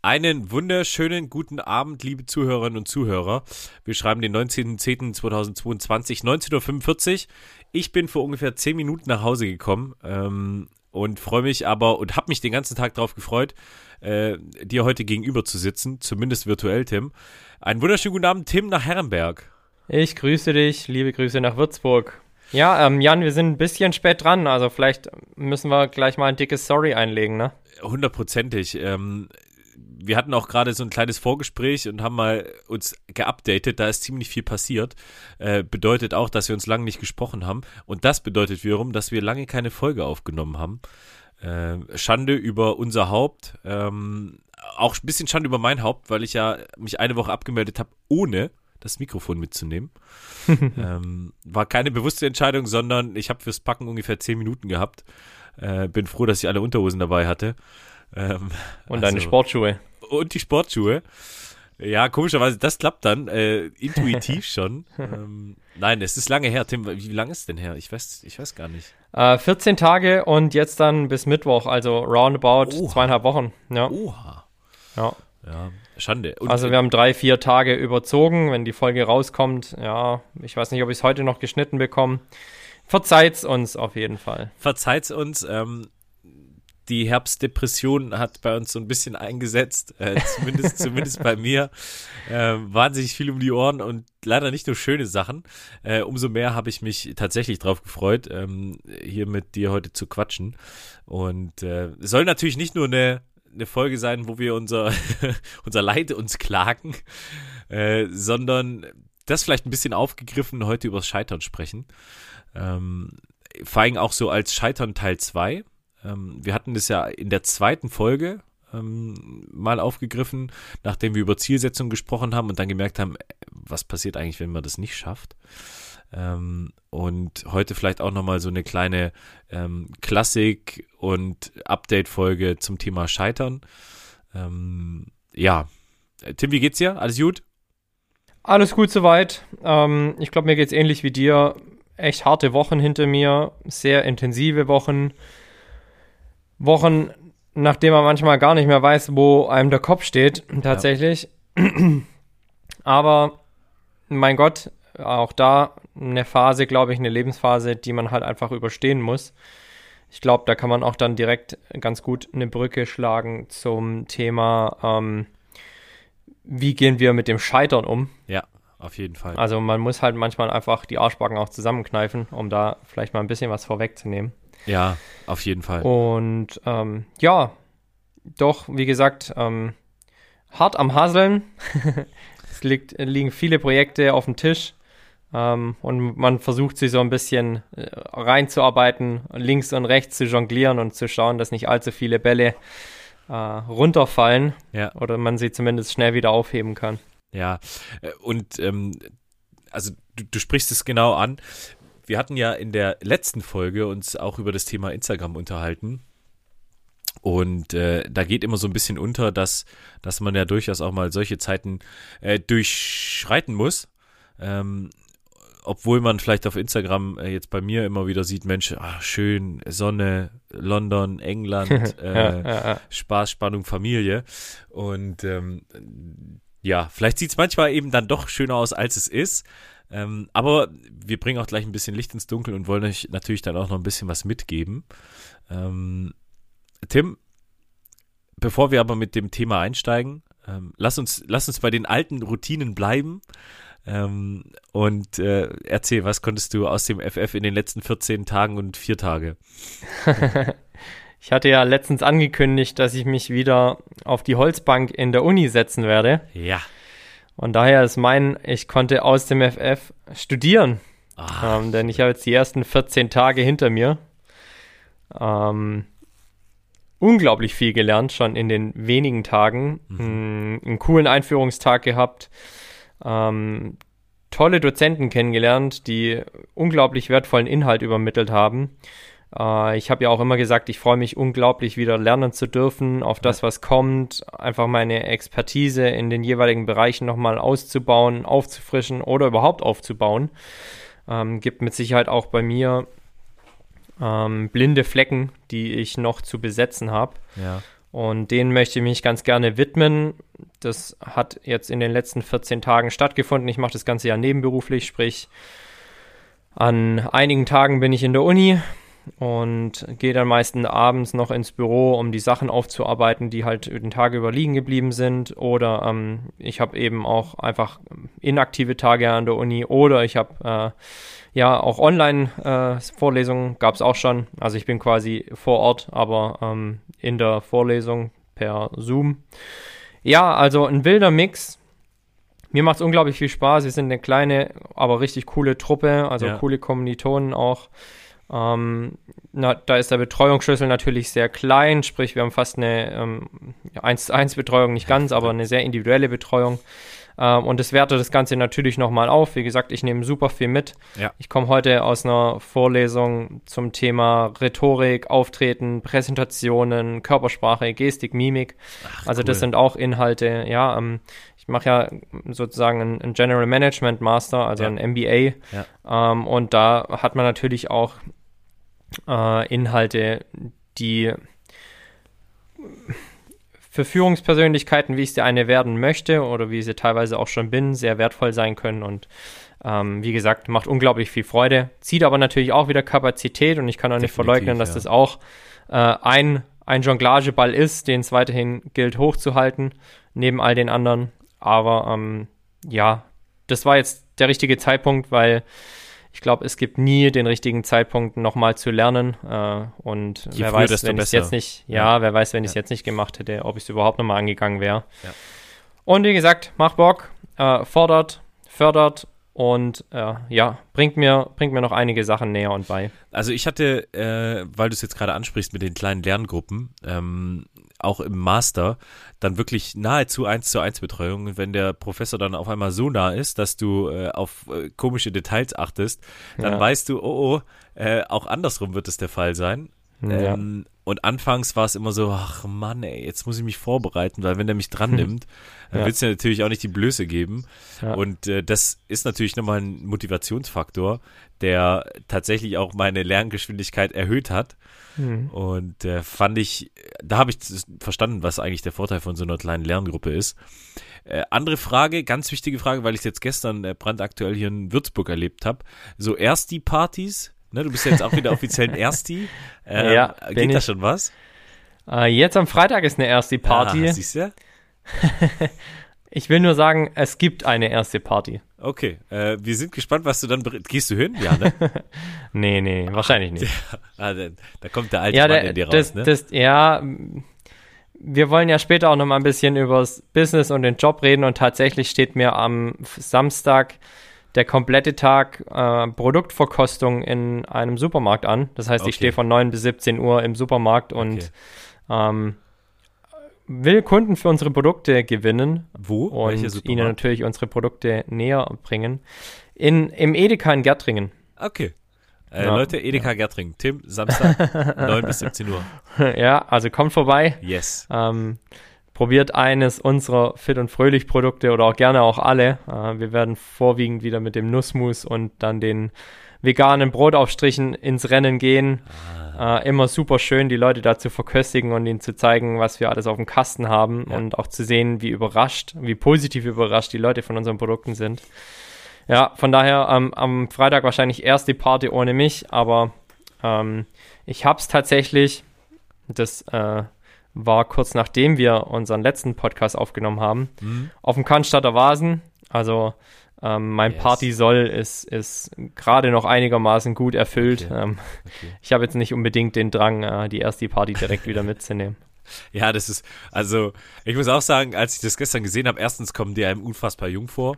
Einen wunderschönen guten Abend, liebe Zuhörerinnen und Zuhörer. Wir schreiben den 19.10.2022, 19.45 Uhr. Ich bin vor ungefähr 10 Minuten nach Hause gekommen ähm, und freue mich aber und habe mich den ganzen Tag darauf gefreut, äh, dir heute gegenüber zu sitzen, zumindest virtuell, Tim. Einen wunderschönen guten Abend, Tim, nach Herrenberg. Ich grüße dich, liebe Grüße nach Würzburg. Ja, ähm, Jan, wir sind ein bisschen spät dran, also vielleicht müssen wir gleich mal ein dickes Sorry einlegen, ne? Hundertprozentig. Ähm, wir hatten auch gerade so ein kleines Vorgespräch und haben mal uns geupdatet. Da ist ziemlich viel passiert. Äh, bedeutet auch, dass wir uns lange nicht gesprochen haben. Und das bedeutet wiederum, dass wir lange keine Folge aufgenommen haben. Äh, Schande über unser Haupt. Ähm, auch ein bisschen Schande über mein Haupt, weil ich ja mich eine Woche abgemeldet habe, ohne das Mikrofon mitzunehmen. ähm, war keine bewusste Entscheidung, sondern ich habe fürs Packen ungefähr zehn Minuten gehabt. Äh, bin froh, dass ich alle Unterhosen dabei hatte. Ähm, und deine also, Sportschuhe. Und die Sportschuhe. Ja, komischerweise, das klappt dann äh, intuitiv schon. ähm, nein, es ist lange her. Tim, wie lange ist denn her? Ich weiß, ich weiß gar nicht. Äh, 14 Tage und jetzt dann bis Mittwoch, also roundabout Oha. zweieinhalb Wochen. Ja. Oha. Ja. Ja, Schande. Und also wir haben drei, vier Tage überzogen, wenn die Folge rauskommt. Ja, ich weiß nicht, ob ich es heute noch geschnitten bekomme. Verzeiht's uns auf jeden Fall. Verzeiht's uns. Ähm, die Herbstdepression hat bei uns so ein bisschen eingesetzt, äh, zumindest, zumindest bei mir. Äh, wahnsinnig viel um die Ohren und leider nicht nur schöne Sachen. Äh, umso mehr habe ich mich tatsächlich drauf gefreut, ähm, hier mit dir heute zu quatschen. Und äh, soll natürlich nicht nur eine, eine Folge sein, wo wir unser, unser Leid uns klagen, äh, sondern das vielleicht ein bisschen aufgegriffen, heute übers Scheitern sprechen. Ähm, vor allem auch so als Scheitern Teil 2 ähm, wir hatten das ja in der zweiten Folge ähm, mal aufgegriffen, nachdem wir über Zielsetzungen gesprochen haben und dann gemerkt haben, was passiert eigentlich, wenn man das nicht schafft. Ähm, und heute vielleicht auch nochmal so eine kleine ähm, Klassik- und Update-Folge zum Thema Scheitern. Ähm, ja, Tim, wie geht's dir? Alles gut? Alles gut soweit. Ähm, ich glaube, mir geht's ähnlich wie dir. Echt harte Wochen hinter mir, sehr intensive Wochen. Wochen, nachdem man manchmal gar nicht mehr weiß, wo einem der Kopf steht, tatsächlich. Ja. Aber mein Gott, auch da eine Phase, glaube ich, eine Lebensphase, die man halt einfach überstehen muss. Ich glaube, da kann man auch dann direkt ganz gut eine Brücke schlagen zum Thema, ähm, wie gehen wir mit dem Scheitern um. Ja, auf jeden Fall. Also man muss halt manchmal einfach die Arschbacken auch zusammenkneifen, um da vielleicht mal ein bisschen was vorwegzunehmen. Ja, auf jeden Fall. Und ähm, ja, doch, wie gesagt, ähm, hart am Haseln. es liegt, liegen viele Projekte auf dem Tisch. Ähm, und man versucht sich so ein bisschen äh, reinzuarbeiten, links und rechts zu jonglieren und zu schauen, dass nicht allzu viele Bälle äh, runterfallen ja. oder man sie zumindest schnell wieder aufheben kann. Ja, äh, und ähm, also du, du sprichst es genau an. Wir hatten ja in der letzten Folge uns auch über das Thema Instagram unterhalten. Und äh, da geht immer so ein bisschen unter, dass, dass man ja durchaus auch mal solche Zeiten äh, durchschreiten muss. Ähm, obwohl man vielleicht auf Instagram äh, jetzt bei mir immer wieder sieht, Mensch, ach, schön, Sonne, London, England, äh, ja, ja, ja. Spaß, Spannung, Familie. Und ähm, ja, vielleicht sieht es manchmal eben dann doch schöner aus, als es ist. Ähm, aber wir bringen auch gleich ein bisschen Licht ins Dunkel und wollen euch natürlich dann auch noch ein bisschen was mitgeben. Ähm, Tim, bevor wir aber mit dem Thema einsteigen, ähm, lass, uns, lass uns bei den alten Routinen bleiben. Ähm, und äh, erzähl, was konntest du aus dem FF in den letzten 14 Tagen und vier Tage? ich hatte ja letztens angekündigt, dass ich mich wieder auf die Holzbank in der Uni setzen werde. Ja. Und daher ist mein, ich konnte aus dem FF studieren. Ah. Ähm, denn ich habe jetzt die ersten 14 Tage hinter mir. Ähm, unglaublich viel gelernt, schon in den wenigen Tagen. Mhm. Einen coolen Einführungstag gehabt. Ähm, tolle Dozenten kennengelernt, die unglaublich wertvollen Inhalt übermittelt haben. Äh, ich habe ja auch immer gesagt, ich freue mich unglaublich wieder lernen zu dürfen, auf das, was kommt, einfach meine Expertise in den jeweiligen Bereichen nochmal auszubauen, aufzufrischen oder überhaupt aufzubauen. Ähm, gibt mit Sicherheit auch bei mir ähm, blinde Flecken, die ich noch zu besetzen habe. Ja. Und denen möchte ich mich ganz gerne widmen. Das hat jetzt in den letzten 14 Tagen stattgefunden. Ich mache das Ganze ja nebenberuflich, sprich an einigen Tagen bin ich in der Uni und gehe dann meistens abends noch ins Büro, um die Sachen aufzuarbeiten, die halt den Tag über liegen geblieben sind. Oder ähm, ich habe eben auch einfach inaktive Tage an der Uni oder ich habe äh, ja, auch Online-Vorlesungen äh, gab es auch schon. Also ich bin quasi vor Ort, aber ähm, in der Vorlesung per Zoom. Ja, also ein wilder Mix. Mir macht es unglaublich viel Spaß. Wir sind eine kleine, aber richtig coole Truppe, also ja. coole Kommilitonen auch. Ähm, na, da ist der Betreuungsschlüssel natürlich sehr klein, sprich wir haben fast eine ähm, 1-1-Betreuung, nicht ganz, aber eine sehr individuelle Betreuung. Ähm, und es wertet das Ganze natürlich nochmal auf. Wie gesagt, ich nehme super viel mit. Ja. Ich komme heute aus einer Vorlesung zum Thema Rhetorik, Auftreten, Präsentationen, Körpersprache, Gestik, Mimik. Ach, also cool. das sind auch Inhalte, ja. Ähm, ich mache ja sozusagen ein, ein, General Management Master, also ja. ein MBA. Ja. Ähm, und da hat man natürlich auch äh, Inhalte, die für Führungspersönlichkeiten, wie ich sie eine werden möchte oder wie ich sie teilweise auch schon bin, sehr wertvoll sein können und ähm, wie gesagt, macht unglaublich viel Freude, zieht aber natürlich auch wieder Kapazität und ich kann auch Definitiv, nicht verleugnen, dass ja. das auch äh, ein, ein Jonglageball ist, den es weiterhin gilt hochzuhalten, neben all den anderen. Aber ähm, ja, das war jetzt der richtige Zeitpunkt, weil ich glaube, es gibt nie den richtigen Zeitpunkt, nochmal zu lernen. Äh, und Je wer früher, weiß, wenn ich es jetzt nicht, ja, ja, wer weiß, wenn ich es jetzt nicht gemacht hätte, ob ich es überhaupt nochmal angegangen wäre. Ja. Und wie gesagt, macht Bock, äh, fordert, fördert und äh, ja, bringt mir, bringt mir noch einige Sachen näher und bei. Also ich hatte, äh, weil du es jetzt gerade ansprichst mit den kleinen Lerngruppen, ähm, auch im Master dann wirklich nahezu eins zu eins Betreuung. wenn der Professor dann auf einmal so nah ist, dass du äh, auf äh, komische Details achtest, dann ja. weißt du, oh, oh, äh, auch andersrum wird es der Fall sein. Ja. Ähm, und anfangs war es immer so, ach Mann, ey, jetzt muss ich mich vorbereiten, weil wenn der mich dran nimmt, dann ja. willst du natürlich auch nicht die Blöße geben. Ja. Und äh, das ist natürlich nochmal ein Motivationsfaktor, der tatsächlich auch meine Lerngeschwindigkeit erhöht hat. Mhm. Und äh, fand ich, da habe ich verstanden, was eigentlich der Vorteil von so einer kleinen Lerngruppe ist. Äh, andere Frage, ganz wichtige Frage, weil ich es jetzt gestern äh, brandaktuell hier in Würzburg erlebt habe. So erst die Partys, Ne, du bist jetzt auch wieder offiziell ein Ersti. Ähm, ja, geht da schon was? Äh, jetzt am Freitag ist eine Ersti Party. Ah, siehst du? ich will nur sagen, es gibt eine erste Party. Okay, äh, wir sind gespannt, was du dann gehst du hin? Ja, ne? nee, nee, wahrscheinlich nicht. ah, da, da, kommt der alte ja, Mann der, in dir raus, das, ne? Das, ja, wir wollen ja später auch noch mal ein bisschen über das Business und den Job reden und tatsächlich steht mir am Samstag der komplette Tag äh, Produktverkostung in einem Supermarkt an. Das heißt, okay. ich stehe von 9 bis 17 Uhr im Supermarkt und okay. ähm, will Kunden für unsere Produkte gewinnen. Wo? Und ihnen natürlich unsere Produkte näher bringen. In, Im Edeka in Gärtringen. Okay. Äh, ja. Leute, Edeka ja. Gärtringen. Tim, Samstag, 9 bis 17 Uhr. Ja, also kommt vorbei. Yes. Ähm, probiert eines unserer Fit und Fröhlich Produkte oder auch gerne auch alle. Äh, wir werden vorwiegend wieder mit dem Nussmus und dann den veganen Brotaufstrichen ins Rennen gehen. Ah. Äh, immer super schön, die Leute da zu verköstigen und ihnen zu zeigen, was wir alles auf dem Kasten haben ja. und auch zu sehen, wie überrascht, wie positiv überrascht die Leute von unseren Produkten sind. Ja, von daher ähm, am Freitag wahrscheinlich erst die Party ohne mich, aber ähm, ich habe es tatsächlich, das äh, war kurz nachdem wir unseren letzten Podcast aufgenommen haben, mhm. auf dem Cannstatter Vasen. Also ähm, mein yes. Partysoll ist, ist gerade noch einigermaßen gut erfüllt. Okay. Ähm, okay. Ich habe jetzt nicht unbedingt den Drang, äh, die erste Party direkt wieder mitzunehmen. Ja, das ist, also ich muss auch sagen, als ich das gestern gesehen habe, erstens kommen die einem unfassbar jung vor.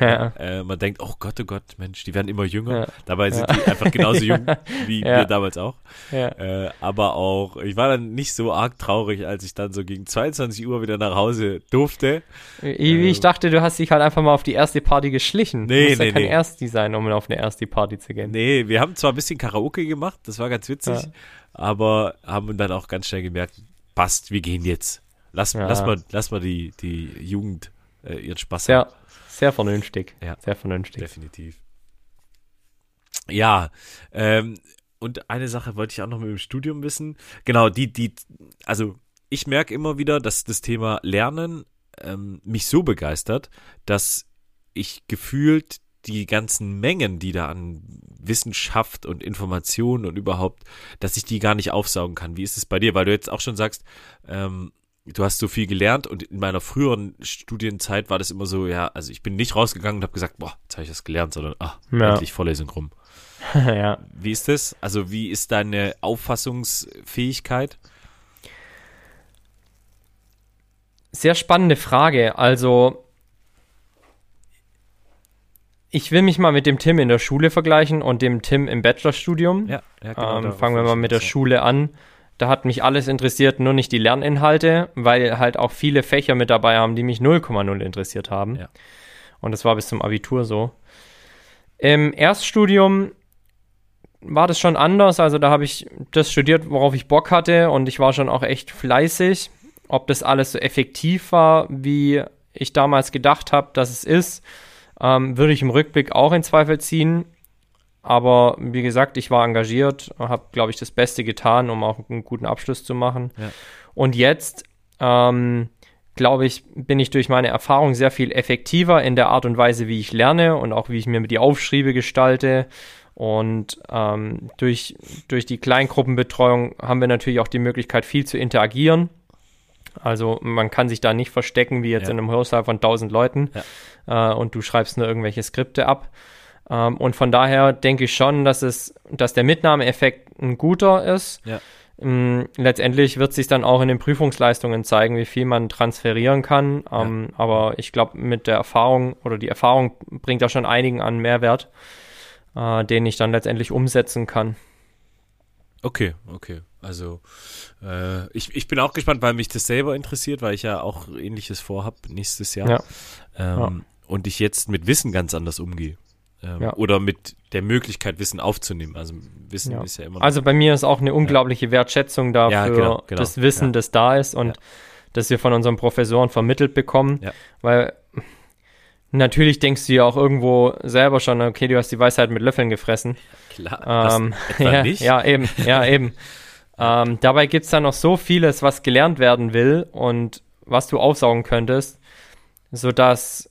Ja. Äh, man denkt, oh Gott, oh Gott, Mensch, die werden immer jünger. Ja. Dabei sind ja. die einfach genauso jung wie wir damals auch. Äh, aber auch, ich war dann nicht so arg traurig, als ich dann so gegen 22 Uhr wieder nach Hause durfte. Ich, äh, dachte, du hast dich halt einfach mal auf die erste Party geschlichen. Nee, du nee, ja kein nee. Ersti sein, um auf eine erste Party zu gehen. Nee, wir haben zwar ein bisschen Karaoke gemacht, das war ganz witzig, aber haben dann auch ganz schnell gemerkt, passt, wir gehen jetzt. Lass, lass mal, lass mal die, die Jugend äh, ihren Spaß haben. Ja. Sehr vernünftig. Ja, sehr vernünftig. Definitiv. Ja, ähm, und eine Sache wollte ich auch noch mit dem Studium wissen. Genau, die, die, also ich merke immer wieder, dass das Thema Lernen ähm, mich so begeistert, dass ich gefühlt die ganzen Mengen, die da an Wissenschaft und Informationen und überhaupt, dass ich die gar nicht aufsaugen kann. Wie ist es bei dir? Weil du jetzt auch schon sagst, ähm, du hast so viel gelernt und in meiner früheren Studienzeit war das immer so, ja, also ich bin nicht rausgegangen und habe gesagt, boah, jetzt habe ich das gelernt, sondern, ach, ja. endlich Vorlesung rum. ja. Wie ist das? Also wie ist deine Auffassungsfähigkeit? Sehr spannende Frage. Also ich will mich mal mit dem Tim in der Schule vergleichen und dem Tim im Bachelorstudium. Ja, ja genau. Ähm, fangen wir mal mit der Schule an. Da hat mich alles interessiert, nur nicht die Lerninhalte, weil halt auch viele Fächer mit dabei haben, die mich 0,0 interessiert haben. Ja. Und das war bis zum Abitur so. Im Erststudium war das schon anders. Also da habe ich das studiert, worauf ich Bock hatte und ich war schon auch echt fleißig. Ob das alles so effektiv war, wie ich damals gedacht habe, dass es ist, ähm, würde ich im Rückblick auch in Zweifel ziehen. Aber wie gesagt, ich war engagiert, habe, glaube ich, das Beste getan, um auch einen guten Abschluss zu machen. Ja. Und jetzt, ähm, glaube ich, bin ich durch meine Erfahrung sehr viel effektiver in der Art und Weise, wie ich lerne und auch wie ich mir die Aufschriebe gestalte. Und ähm, durch, durch die Kleingruppenbetreuung haben wir natürlich auch die Möglichkeit, viel zu interagieren. Also man kann sich da nicht verstecken, wie jetzt ja. in einem Hörsaal von 1000 Leuten ja. äh, und du schreibst nur irgendwelche Skripte ab, ähm, und von daher denke ich schon, dass es, dass der Mitnahmeeffekt ein guter ist. Ja. Ähm, letztendlich wird sich dann auch in den Prüfungsleistungen zeigen, wie viel man transferieren kann. Ähm, ja. Aber ich glaube, mit der Erfahrung oder die Erfahrung bringt da schon einigen an Mehrwert, äh, den ich dann letztendlich umsetzen kann. Okay, okay. Also äh, ich, ich bin auch gespannt, weil mich das selber interessiert, weil ich ja auch ähnliches vorhab nächstes Jahr. Ja. Ähm, ja. Und ich jetzt mit Wissen ganz anders umgehe. Ähm, ja. Oder mit der Möglichkeit, Wissen aufzunehmen. Also Wissen ja. ist ja immer. Also bei mir ist auch eine unglaubliche. Wertschätzung dafür, genau, genau. das Wissen, das da ist und das wir von unseren Professoren vermittelt bekommen. Weil natürlich denkst du ja auch irgendwo selber schon, okay, du hast die Weisheit mit Löffeln gefressen. Klar. Ähm, ja, nicht? ja, eben, ja, eben. ähm, dabei gibt es da noch so vieles, was gelernt werden will und was du aufsaugen könntest, sodass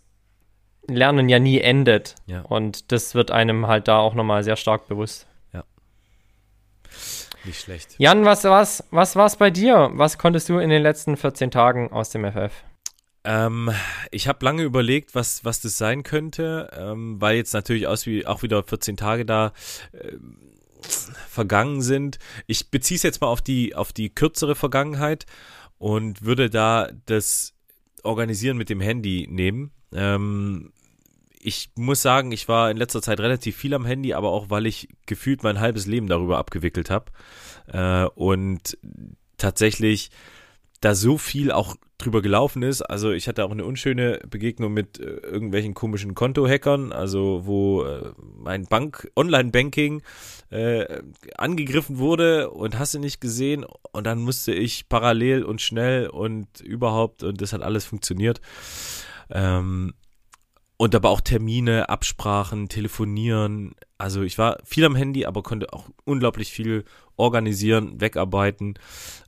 Lernen ja nie endet. Ja. Und das wird einem halt da auch nochmal sehr stark bewusst. Ja. Nicht schlecht. Jan, was was was war's bei dir? Was konntest du in den letzten 14 Tagen aus dem FF? Ähm, ich habe lange überlegt, was, was das sein könnte, ähm, weil jetzt natürlich aus wie, auch wieder 14 Tage da äh, vergangen sind. Ich beziehe es jetzt mal auf die, auf die kürzere Vergangenheit und würde da das Organisieren mit dem Handy nehmen. Ähm, ich muss sagen, ich war in letzter Zeit relativ viel am Handy, aber auch weil ich gefühlt mein halbes Leben darüber abgewickelt habe. Äh, und tatsächlich da so viel auch drüber gelaufen ist. Also ich hatte auch eine unschöne Begegnung mit äh, irgendwelchen komischen Konto-Hackern, also wo äh, mein Bank, Online-Banking äh, angegriffen wurde und hast du nicht gesehen und dann musste ich parallel und schnell und überhaupt und das hat alles funktioniert. Ähm, und aber auch Termine, Absprachen, telefonieren. Also ich war viel am Handy, aber konnte auch unglaublich viel organisieren, wegarbeiten.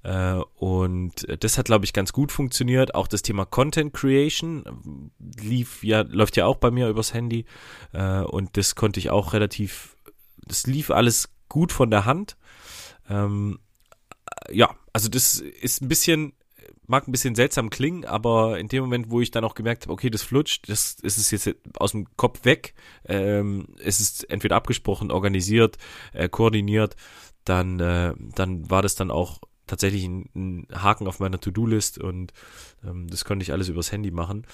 Äh, und das hat, glaube ich, ganz gut funktioniert. Auch das Thema Content Creation lief ja, läuft ja auch bei mir übers Handy. Äh, und das konnte ich auch relativ, das lief alles gut von der Hand. Ähm, ja, also das ist ein bisschen mag ein bisschen seltsam klingen, aber in dem Moment, wo ich dann auch gemerkt habe, okay, das flutscht, das, ist jetzt aus dem Kopf weg, ähm, es ist entweder abgesprochen, organisiert, äh, koordiniert, dann, äh, dann war das dann auch tatsächlich ein, ein Haken auf meiner To-Do-List und ähm, das konnte ich alles übers Handy machen.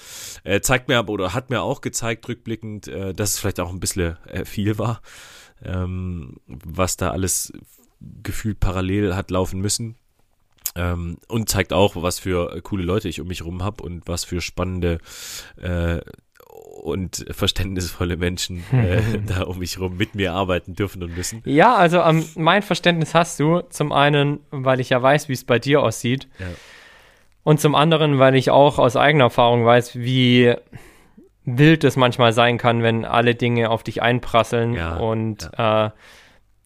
Äh, zeigt mir aber oder hat mir auch gezeigt, rückblickend, äh, dass es vielleicht auch ein bisschen äh, viel war, ähm, was da alles gefühlt parallel hat laufen müssen. Ähm, und zeigt auch, was für coole Leute ich um mich rum habe und was für spannende äh, und verständnisvolle Menschen äh, da um mich rum mit mir arbeiten dürfen und müssen. Ja, also ähm, mein Verständnis hast du zum einen, weil ich ja weiß, wie es bei dir aussieht. Ja. Und zum anderen, weil ich auch aus eigener Erfahrung weiß, wie wild es manchmal sein kann, wenn alle Dinge auf dich einprasseln ja, und ja. Äh,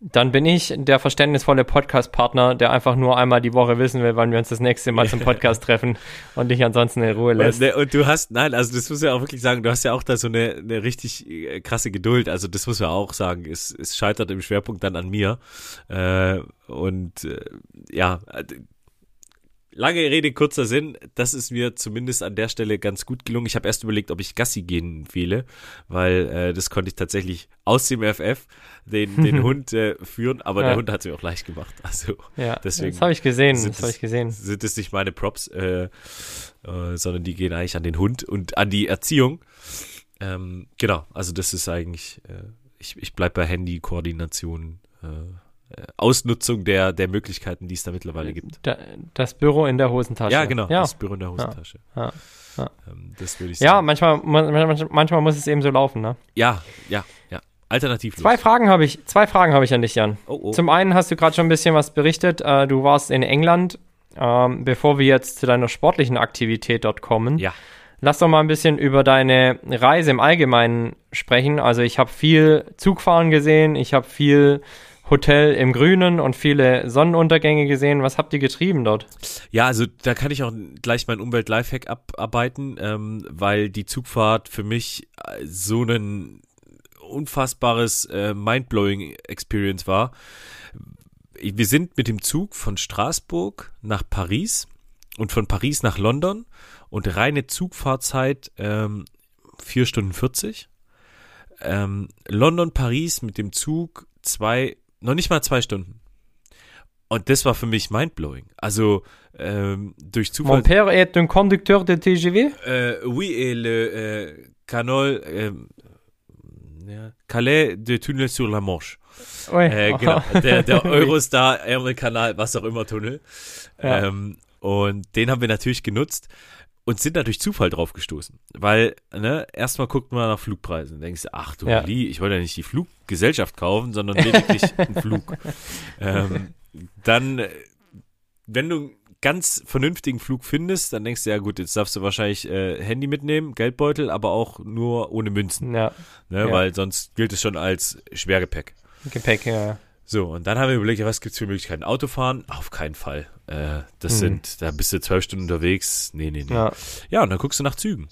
dann bin ich der verständnisvolle Podcast-Partner, der einfach nur einmal die Woche wissen will, wann wir uns das nächste Mal zum Podcast treffen und dich ansonsten in Ruhe lässt. Und, und, du hast, nein, also das muss ja auch wirklich sagen, du hast ja auch da so eine, eine richtig äh, krasse Geduld. Also das muss man auch sagen. Es, es scheitert im Schwerpunkt dann an mir. Äh, und äh, ja, Lange Rede, kurzer Sinn. Das ist mir zumindest an der Stelle ganz gut gelungen. Ich habe erst überlegt, ob ich Gassi gehen wähle, weil äh, das konnte ich tatsächlich aus dem FF den, den Hund äh, führen, aber ja. der Hund hat es mir auch leicht gemacht. Also ja, deswegen. Das habe ich gesehen. Das habe ich gesehen. Sind es nicht meine Props, äh, äh, sondern die gehen eigentlich an den Hund und an die Erziehung. Ähm, genau, also das ist eigentlich, äh, ich, ich bleib bei Handy-Koordination. Äh, Ausnutzung der, der Möglichkeiten, die es da mittlerweile gibt. Da, das Büro in der Hosentasche. Ja, genau, ja. das Büro in der Hosentasche. Ja, ja. Ähm, das würde ich sagen. Ja, manchmal, manchmal, muss es eben so laufen, ne? Ja, ja, ja. Alternativ. Zwei Fragen habe ich, zwei Fragen habe ich an dich, Jan. Oh, oh. Zum einen hast du gerade schon ein bisschen was berichtet. Äh, du warst in England. Ähm, bevor wir jetzt zu deiner sportlichen Aktivität dort kommen, ja. lass doch mal ein bisschen über deine Reise im Allgemeinen sprechen. Also ich habe viel Zugfahren gesehen, ich habe viel Hotel im Grünen und viele Sonnenuntergänge gesehen. Was habt ihr getrieben dort? Ja, also da kann ich auch gleich mein Umwelt-Lifehack abarbeiten, ähm, weil die Zugfahrt für mich äh, so ein unfassbares äh, Mindblowing Experience war. Wir sind mit dem Zug von Straßburg nach Paris und von Paris nach London und reine Zugfahrzeit ähm, 4 Stunden 40. Ähm, London, Paris mit dem Zug zwei noch nicht mal zwei Stunden. Und das war für mich mindblowing. Also ähm, durch Zufall. Mon père est un conducteur de TGV? Euh, oui, et le euh, canal euh, Calais de Tunnel sur la Manche. Oui. Äh, genau, der, der Eurostar Ärmelkanal, was auch immer Tunnel. Ja. Ähm, und den haben wir natürlich genutzt und sind da durch Zufall drauf gestoßen. Weil, ne, erstmal guckt man nach Flugpreisen und denkst, ach du ja. Ich wollte ja nicht die Fluggesellschaft kaufen, sondern lediglich einen Flug. Ähm, dann, wenn du einen ganz vernünftigen Flug findest, dann denkst du, ja gut, jetzt darfst du wahrscheinlich äh, Handy mitnehmen, Geldbeutel, aber auch nur ohne Münzen. Ja. Ne, ja. Weil sonst gilt es schon als Schwergepäck. Gepäck, ja. So, und dann haben wir überlegt, ja, was gibt's für Möglichkeiten? Autofahren? Auf keinen Fall. Äh, das mhm. sind, da bist du zwölf Stunden unterwegs. Nee, nee, nee. Ja, ja und dann guckst du nach Zügen.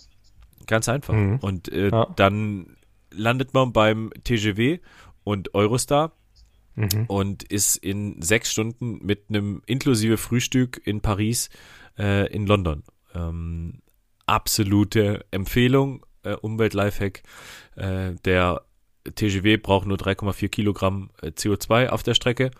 Ganz einfach. Mhm. Und äh, ja. dann landet man beim TGW und Eurostar mhm. und ist in sechs Stunden mit einem inklusive Frühstück in Paris äh, in London. Ähm, absolute Empfehlung, äh, Umwelt-Lifehack, äh, der TGW braucht nur 3,4 Kilogramm äh, CO2 auf der Strecke.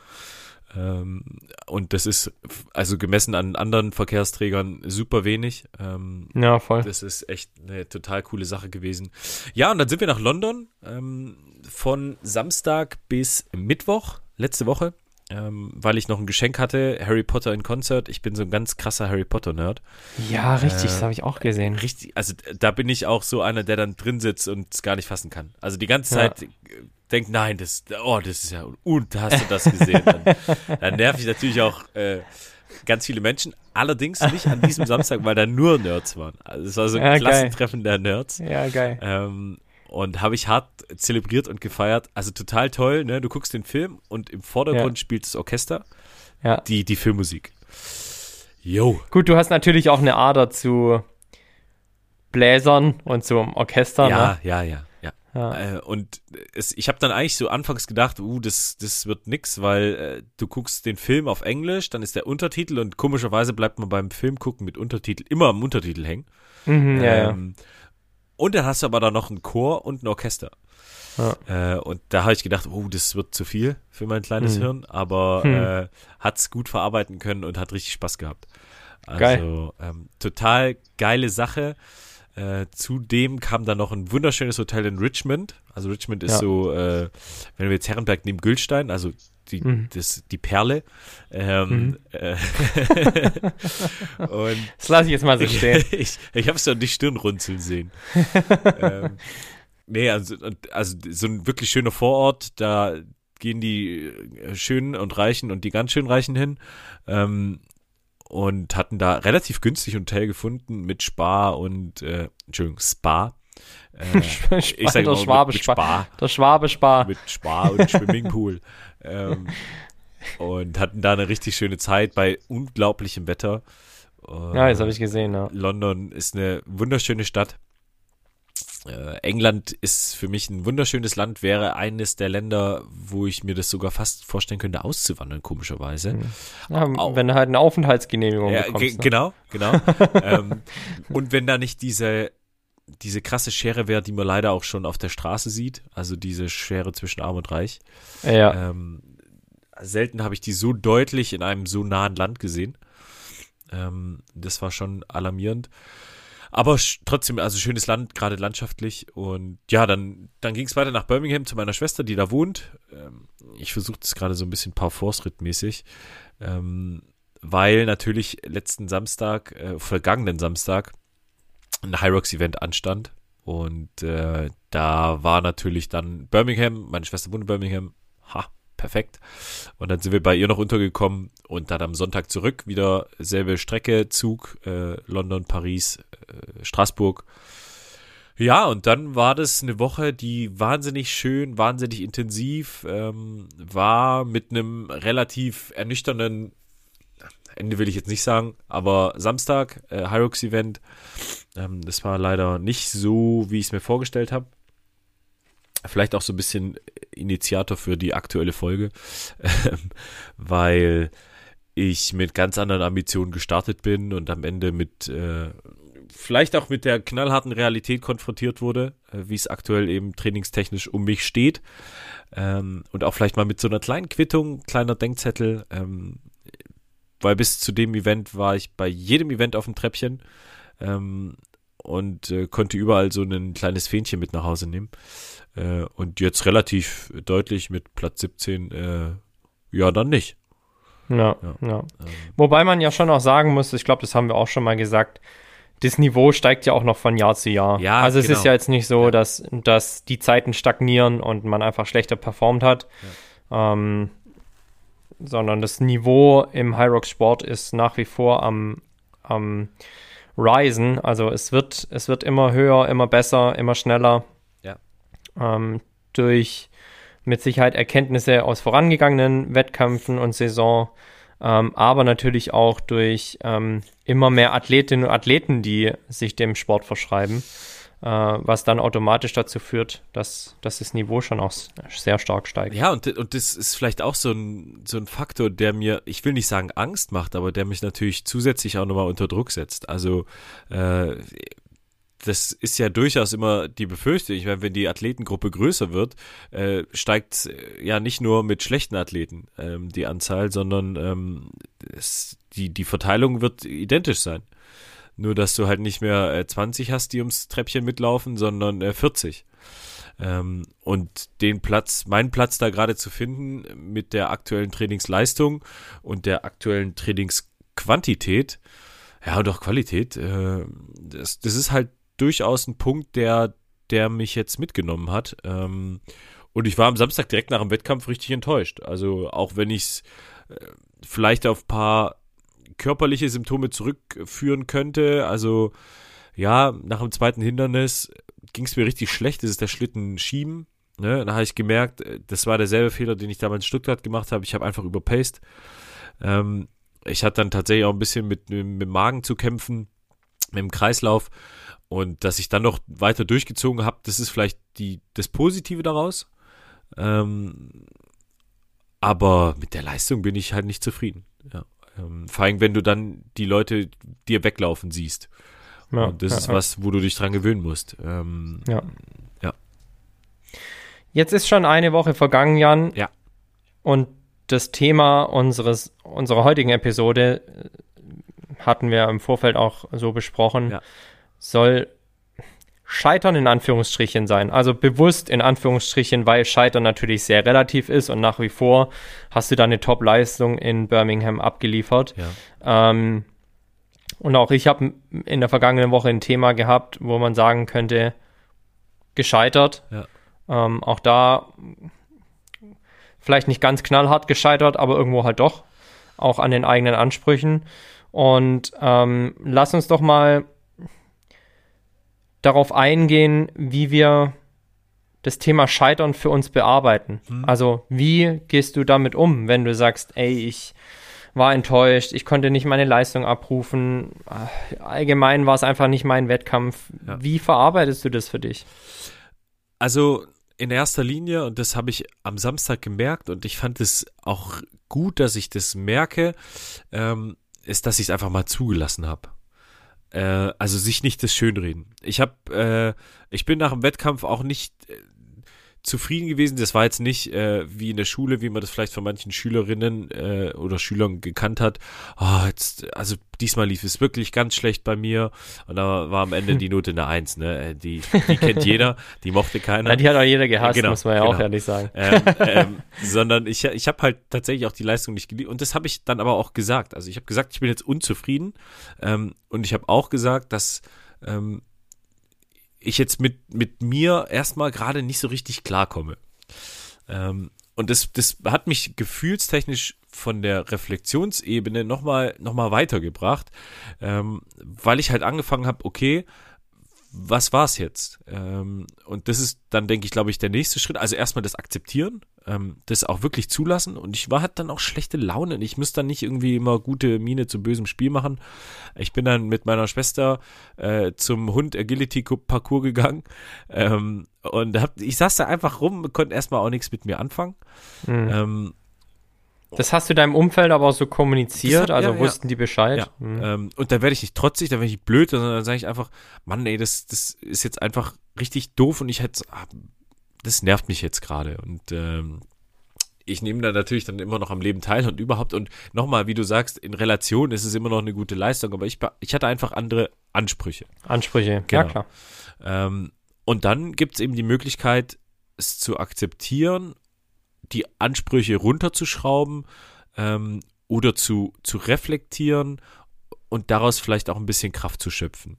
Ähm, und das ist also gemessen an anderen Verkehrsträgern super wenig. Ähm, ja, voll. Das ist echt eine total coole Sache gewesen. Ja, und dann sind wir nach London ähm, von Samstag bis Mittwoch, letzte Woche. Ähm, weil ich noch ein Geschenk hatte, Harry Potter in Concert. Ich bin so ein ganz krasser Harry Potter-Nerd. Ja, richtig, Äh, das habe ich auch gesehen. Richtig, also da bin ich auch so einer, der dann drin sitzt und es gar nicht fassen kann. Also die ganze. Zeit äh, denkt, nein, das, oh, das ist ja, und hast du das gesehen? Dann, dann nerv ich natürlich auch äh, ganz viele Menschen. Allerdings nicht an diesem Samstag, weil da nur Nerds waren. Also es war so ein Ja, geil. Klassentreffen der Nerds. Ja, geil. Ähm, und habe ich hart zelebriert und gefeiert. Also total toll, ne? Du guckst den Film und im Vordergrund Ja. spielt das Orchester Ja. die, die Filmmusik. Yo. Gut, du hast natürlich auch eine Ader zu Bläsern und zum Orchester. Ja, Ne? ja, ja, ja. Ja. Äh, und es, ich habe dann eigentlich so anfangs gedacht, uh, das, das wird nix, weil äh, du guckst den Film auf Englisch, dann ist der Untertitel und komischerweise bleibt man beim Film gucken mit Untertitel immer am Untertitel hängen. Mhm, ja, ja. Und dann hast du aber da noch einen Chor und ein Orchester. Ja. Äh, und da habe ich gedacht, oh, das wird zu viel für mein kleines Hm. Hirn, aber Hm. äh, hat's gut verarbeiten können und hat richtig Spaß gehabt. Also Geil. Ähm, total geile Sache. Äh, zudem kam dann noch ein wunderschönes Hotel in Richmond. Also Richmond ist Ja. so, äh, wenn wir jetzt Herrenberg nehmen, Gülstein, also die, Mhm. das, die Perle. Ähm, Mhm. äh, und Das lasse ich jetzt mal so stehen. ich ich habe es an die Stirn runzeln sehen. ähm, nee, also, also so ein wirklich schöner Vorort, da gehen die äh, Schönen und Reichen und die ganz schön Reichen hin. Ähm, und hatten da relativ günstig ein Hotel gefunden mit Spa und, äh, Entschuldigung, Spa. Äh, ich sage Schwabe mit, mit Spa. Spa Der Schwabe Spar. mit Spa und Swimmingpool. Ähm, und hatten da eine richtig schöne Zeit bei unglaublichem Wetter. Ja, das habe ich gesehen, ja. London ist eine wunderschöne Stadt. Äh, England ist für mich ein wunderschönes Land, wäre eines der Länder, wo ich mir das sogar fast vorstellen könnte, auszuwandern, komischerweise. Mhm. ja wenn du halt eine Aufenthaltsgenehmigung Ja, bekommst. Ne? genau, genau. ähm, und wenn da nicht diese, diese krasse Schere wäre, die man leider auch schon auf der Straße sieht, also diese Schere zwischen Arm und Reich. Ja, Ähm, selten habe ich die so deutlich in einem so nahen Land gesehen. Ähm, das war schon alarmierend. Aber trotzdem, also schönes Land, gerade landschaftlich. Und ja, dann, dann ging es weiter nach Birmingham zu meiner Schwester, die da wohnt. Ähm, ich versuche das gerade so ein bisschen Paar-Force-Ritt-mäßig. Ähm, weil natürlich letzten Samstag, äh, vergangenen Samstag, ein High Rocks Event anstand. Und äh, da war natürlich dann Birmingham, meine Schwester wohnt in Birmingham. Ha, perfekt. Und dann sind wir bei ihr noch untergekommen und dann am Sonntag zurück, wieder selbe Strecke, Zug, äh, London, Paris, äh, Straßburg. Ja, und dann war das eine Woche, die wahnsinnig schön, wahnsinnig intensiv ähm, war, mit einem relativ ernüchternden Ende will ich jetzt nicht sagen, aber Samstag, äh, Hyrox Event, ähm, das war leider nicht so, wie ich es mir vorgestellt habe. Vielleicht auch so ein bisschen Initiator für die aktuelle Folge, ähm, weil ich mit ganz anderen Ambitionen gestartet bin und am Ende mit äh, vielleicht auch mit der knallharten Realität konfrontiert wurde, äh, wie es aktuell eben trainingstechnisch um mich steht. Ähm, und auch vielleicht mal mit so einer kleinen Quittung, kleiner Denkzettel, ähm, weil bis zu dem Event war ich bei jedem Event auf dem Treppchen ähm, und äh, konnte überall so ein kleines Fähnchen mit nach Hause nehmen. Äh, und jetzt relativ deutlich mit Platz 17, äh, ja, dann nicht. ja, Ja. ja. Ähm, Wobei man ja schon auch sagen muss, ich glaube, das haben wir auch schon mal gesagt, das Niveau steigt ja auch noch von Jahr zu Jahr. Ja, also es genau. ist ja jetzt nicht so, dass, dass die Zeiten stagnieren und man einfach schlechter performt hat. Ähm, sondern das Niveau im High Rock Sport ist nach wie vor am, am Risen. Also es wird, es wird immer höher, immer besser, immer schneller. Ja. Ähm, durch mit Sicherheit Erkenntnisse aus vorangegangenen Wettkämpfen und Saison, ähm, aber natürlich auch durch ähm, immer mehr Athletinnen und Athleten, die sich dem Sport verschreiben, was dann automatisch dazu führt, dass, dass das Niveau schon auch sehr stark steigt. Ja, und, und das ist vielleicht auch so ein, so ein Faktor, der mir, ich will nicht sagen Angst macht, aber der mich natürlich zusätzlich auch nochmal unter Druck setzt. Also, äh, das ist ja durchaus immer die Befürchtung. Ich meine, wenn die Athletengruppe größer wird, äh, steigt äh, ja nicht nur mit schlechten Athleten ähm, die Anzahl, sondern ähm, es, die, die Verteilung wird identisch sein. Nur, dass du halt nicht mehr äh, 20 hast, die ums Treppchen mitlaufen, sondern äh, 40. Ähm, und den Platz, meinen Platz da gerade zu finden mit der aktuellen Trainingsleistung und der aktuellen Trainingsquantität, ja, und auch Qualität, äh, das, das ist halt durchaus ein Punkt, der, der mich jetzt mitgenommen hat. Ähm, und ich war am Samstag direkt nach dem Wettkampf richtig enttäuscht. Also auch wenn ich es äh, vielleicht auf paar körperliche Symptome zurückführen könnte, also ja, nach dem zweiten Hindernis ging es mir richtig schlecht. Das ist der Schlitten schieben. Ne? Da habe ich gemerkt, äh, das war derselbe Fehler, den ich damals in Stuttgart gemacht habe. Ich habe einfach überpaced. Ähm, ich hatte dann tatsächlich auch ein bisschen mit, mit dem Magen zu kämpfen, mit dem Kreislauf. Und dass ich dann noch weiter durchgezogen habe, das ist vielleicht die, das Positive daraus. Ähm, aber mit der Leistung bin ich halt nicht zufrieden. Ja. Ähm, vor allem, wenn du dann die Leute dir weglaufen siehst. Ja, und das ja, ist was, wo du dich dran gewöhnen musst. Ähm, ja. ja. Jetzt ist schon eine Woche vergangen, Jan. Ja. Und das Thema unseres, unserer heutigen Episode äh, hatten wir im Vorfeld auch so besprochen, ja. soll Scheitern in Anführungsstrichen sein. Also bewusst in Anführungsstrichen, weil Scheitern natürlich sehr relativ ist und nach wie vor hast du da eine Top-Leistung in Birmingham abgeliefert. Ja. Ähm, und auch ich habe in der vergangenen Woche ein Thema gehabt, wo man sagen könnte, gescheitert. Ja. Ähm, auch da vielleicht nicht ganz knallhart gescheitert, aber irgendwo halt doch. Auch an den eigenen Ansprüchen. Und ähm, lass uns doch mal darauf eingehen, wie wir das Thema Scheitern für uns bearbeiten. Mhm. Also wie gehst du damit um, wenn du sagst, ey, ich war enttäuscht, ich konnte nicht meine Leistung abrufen, allgemein war es einfach nicht mein Wettkampf. Ja. Wie verarbeitest du das für dich? Also in erster Linie, und das habe ich am Samstag gemerkt, und ich fand es auch gut, dass ich das merke, ähm, ist, dass ich es einfach mal zugelassen habe. Äh, also sich nicht das Schönreden. Ich habe, äh, ich bin nach dem Wettkampf auch nicht äh, zufrieden gewesen. Das war jetzt nicht äh, wie in der Schule, wie man das vielleicht von manchen Schülerinnen äh, oder Schülern gekannt hat. Oh, jetzt, also diesmal lief es wirklich ganz schlecht bei mir. Und da war am Ende die Note eine Eins. Ne? Äh, die, die kennt jeder, die mochte keiner. Ja, die hat auch jeder gehasst, genau, muss man ja genau. auch ehrlich sagen. Ähm, ähm, sondern ich, ich habe halt tatsächlich auch die Leistung nicht geliebt. Und das habe ich dann aber auch gesagt. Also ich habe gesagt, ich bin jetzt unzufrieden. Ähm, und ich habe auch gesagt, dass ähm, ich jetzt mit, mit mir erstmal gerade nicht so richtig klarkomme. Ähm, und das, das hat mich gefühlstechnisch von der Reflexionsebene nochmal noch mal weitergebracht, ähm, weil ich halt angefangen habe, okay, was war's jetzt? Ähm, und das ist dann, denke ich, glaube ich, der nächste Schritt. Also erstmal das Akzeptieren, ähm, das auch wirklich zulassen. Und ich war halt dann auch schlechte Laune. Ich muss dann nicht irgendwie immer gute Miene zu bösem Spiel machen. Ich bin dann mit meiner Schwester äh, zum Hund Agility Parcours gegangen. Ähm, und hab, ich saß da einfach rum, konnte erstmal auch nichts mit mir anfangen. Mhm. Ähm, das hast du deinem Umfeld aber auch so kommuniziert, hat, also ja, wussten ja. die Bescheid. Ja. Mhm. Ähm, und da werde ich nicht trotzig, da werde ich nicht blöd, sondern dann sage ich einfach, Mann, ey, das, das ist jetzt einfach richtig doof und ich hätte, ah, das nervt mich jetzt gerade. Und ähm, ich nehme da natürlich dann immer noch am Leben teil und überhaupt und nochmal, wie du sagst, in Relation ist es immer noch eine gute Leistung, aber ich, ich hatte einfach andere Ansprüche. Ansprüche, genau. ja klar. Ähm, und dann gibt es eben die Möglichkeit, es zu akzeptieren die Ansprüche runterzuschrauben ähm, oder zu, zu reflektieren und daraus vielleicht auch ein bisschen Kraft zu schöpfen.